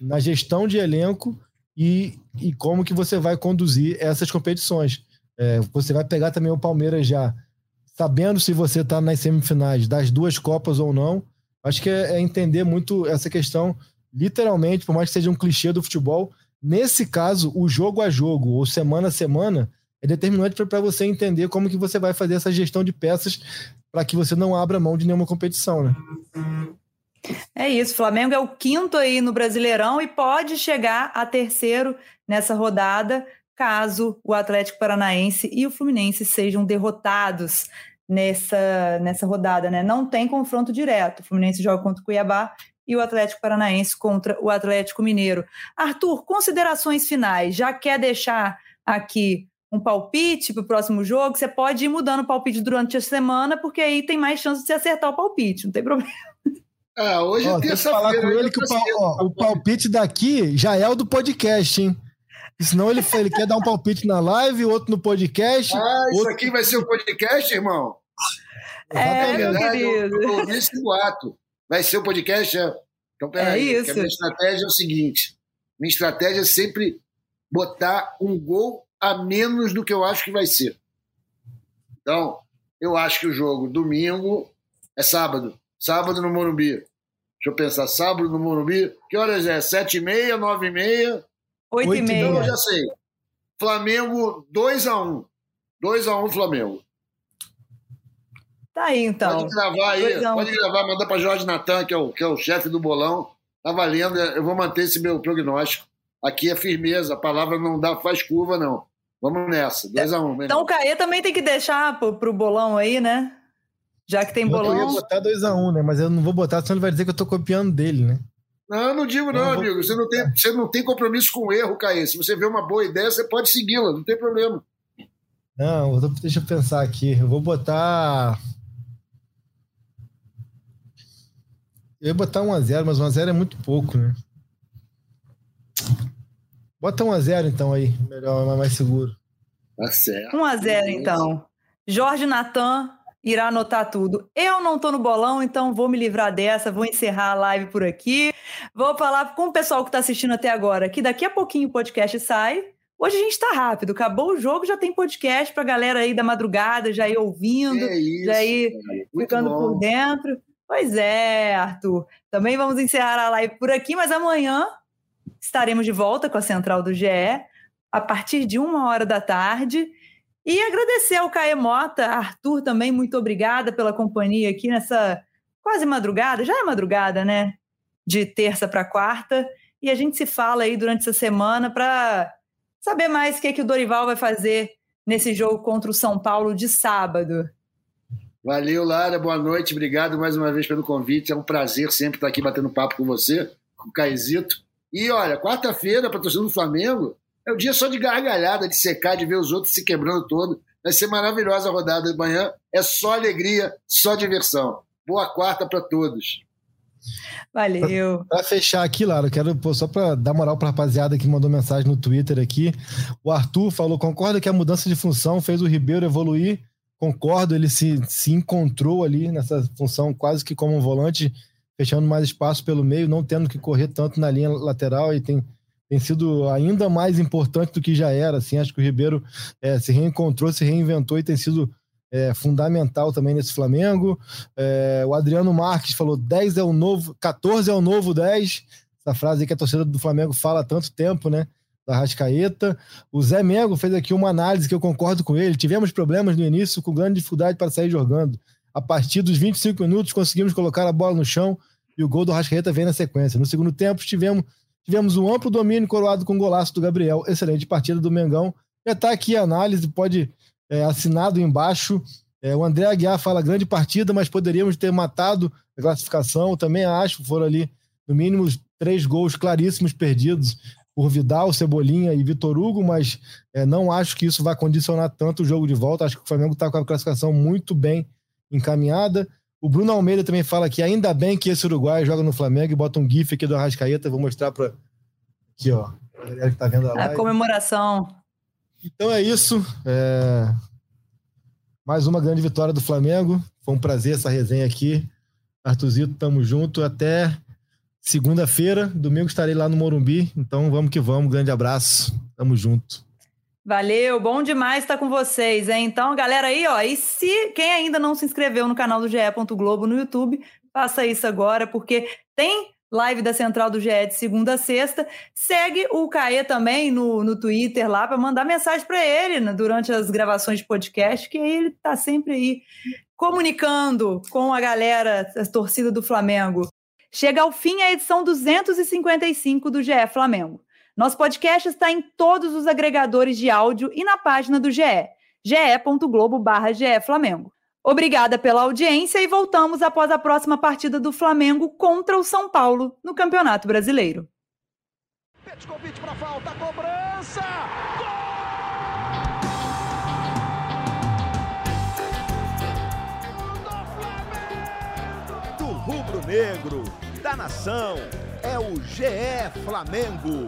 na gestão de elenco e, e como que você vai conduzir essas competições. É, você vai pegar também o Palmeiras já sabendo se você está nas semifinais das duas Copas ou não. Acho que é, é, entender muito essa questão, literalmente, por mais que seja um clichê do futebol. Nesse caso, o jogo a jogo, ou semana a semana, é determinante para você entender como que você vai fazer essa gestão de peças para que você não abra mão de nenhuma competição, né? É isso, Flamengo é o quinto aí no Brasileirão e pode chegar a terceiro nessa rodada, caso o Atlético Paranaense e o Fluminense sejam derrotados nessa, nessa rodada, né? Não tem confronto direto. O Fluminense joga contra o Cuiabá e o Atlético Paranaense contra o Atlético Mineiro. Arthur, considerações finais. Já quer deixar aqui um palpite para o próximo jogo? Você pode ir mudando o palpite durante a semana, porque aí tem mais chance de você acertar o palpite, não tem problema. Ah, hoje ó, é terça-feira. com ele que o, pal, ó, o palpite daqui já é o do podcast, hein? Senão ele, ele quer dar um palpite na live, outro no podcast. Ah, isso outro... aqui vai ser o podcast, irmão? É, meu querido. Eu, eu esse boato. Vai ser o podcast? É? Então, peraí. É isso. A minha estratégia é o seguinte: minha estratégia é sempre botar um gol a menos do que eu acho que vai ser. Então, eu acho que o jogo domingo é sábado. Sábado no Morumbi. Deixa eu pensar, sábado no Morumbi. Que horas é? Sete e meia, nove e meia? Oito e meia. eu já sei. Flamengo 2x1. 2x1 Flamengo. Tá aí, então. Pode gravar aí, pode gravar, mandar para Jorge Natan, que é o, que é o chefe do bolão. Tá valendo, eu vou manter esse meu prognóstico. Aqui é firmeza, a palavra não dá, faz curva, não. Vamos nessa, 2x1. Um, então o Caê também tem que deixar pro, pro bolão aí, né? Já que tem bolão. Eu ia botar 2x1, um, né? Mas eu não vou botar, senão ele vai dizer que eu tô copiando dele, né? Não, não digo não, não amigo. Vou... Você não, tem, você não tem compromisso com o erro, Caê. Se você vê uma boa ideia, você pode segui-la, não tem problema. Não, deixa eu pensar aqui. Eu vou botar. Eu ia botar 1x0, mas 1x0 é muito pouco, né? Bota 1x0 então aí, melhor, mais seguro. Tá certo. 1x0 então. Jorge Natan irá anotar tudo. Eu não estou no bolão, então vou me livrar dessa, vou encerrar a live por aqui. Vou falar com o pessoal que está assistindo até agora que daqui a pouquinho o podcast sai. Hoje a gente está rápido, acabou o jogo, já tem podcast para a galera aí da madrugada, já ir ouvindo, isso, já ir ficando bom. por dentro. Pois é, Arthur. Também vamos encerrar a live por aqui, mas amanhã estaremos de volta com a Central do GE a partir de uma hora da tarde. E agradecer ao Caê Mota, Arthur também, muito obrigada pela companhia aqui nessa quase madrugada, já é madrugada, né? De terça para quarta. E a gente se fala aí durante essa semana para saber mais o que, é que o Dorival vai fazer nesse jogo contra o São Paulo de sábado. Valeu, Lara. Boa noite. Obrigado mais uma vez pelo convite. É um prazer sempre estar aqui batendo papo com você, com o Caizito. E olha, quarta-feira, para torcida do Flamengo, é um dia só de gargalhada, de secar, de ver os outros se quebrando todo. Vai ser maravilhosa a rodada de manhã. É só alegria, só diversão. Boa quarta para todos. Valeu. Para fechar aqui, Lara, eu quero pô, só para dar moral para rapaziada que mandou mensagem no Twitter aqui. O Arthur falou: concorda que a mudança de função fez o Ribeiro evoluir? Concordo, ele se, se encontrou ali nessa função quase que como um volante, fechando mais espaço pelo meio, não tendo que correr tanto na linha lateral e tem tem sido ainda mais importante do que já era. Assim, acho que o Ribeiro é, se reencontrou, se reinventou e tem sido é, fundamental também nesse Flamengo. É, o Adriano Marques falou: 10 é o novo, 14 é o novo 10. Essa frase que a torcida do Flamengo fala há tanto tempo, né? Da Rascaeta. O Zé Mengo fez aqui uma análise que eu concordo com ele. Tivemos problemas no início, com grande dificuldade para sair jogando. A partir dos 25 minutos, conseguimos colocar a bola no chão e o gol do Rascaeta vem na sequência. No segundo tempo, tivemos, tivemos um amplo domínio coroado com golaço do Gabriel. Excelente partida do Mengão. Já está aqui a análise, pode é, assinado embaixo. É, o André Aguiar fala grande partida, mas poderíamos ter matado a classificação. Também acho, foram ali, no mínimo, três gols claríssimos perdidos por Vidal, Cebolinha e Vitor Hugo, mas é, não acho que isso vai condicionar tanto o jogo de volta. Acho que o Flamengo está com a classificação muito bem encaminhada. O Bruno Almeida também fala que ainda bem que esse Uruguai joga no Flamengo e bota um GIF aqui do Arrascaeta. Vou mostrar para. Aqui, ó. A galera que tá vendo a live. A comemoração. Então é isso. É... Mais uma grande vitória do Flamengo. Foi um prazer essa resenha aqui. Artuzito, tamo junto. Até segunda-feira. Domingo estarei lá no Morumbi. Então vamos que vamos. Grande abraço. Tamo junto. Valeu, bom demais estar com vocês, hein? Então, galera aí, ó, e se quem ainda não se inscreveu no canal do GE. Globo no YouTube, faça isso agora, porque tem live da Central do GE de segunda a sexta. Segue o Caê também no, no Twitter lá para mandar mensagem para ele né, durante as gravações de podcast, que ele tá sempre aí comunicando com a galera, a torcida do Flamengo. Chega ao fim a edição 255 do GE Flamengo. Nosso podcast está em todos os agregadores de áudio e na página do GE, ge.globo.ge Flamengo. Obrigada pela audiência e voltamos após a próxima partida do Flamengo contra o São Paulo no Campeonato Brasileiro. Petkovic para falta, cobrança! Do rubro-negro, da nação, é o GE Flamengo.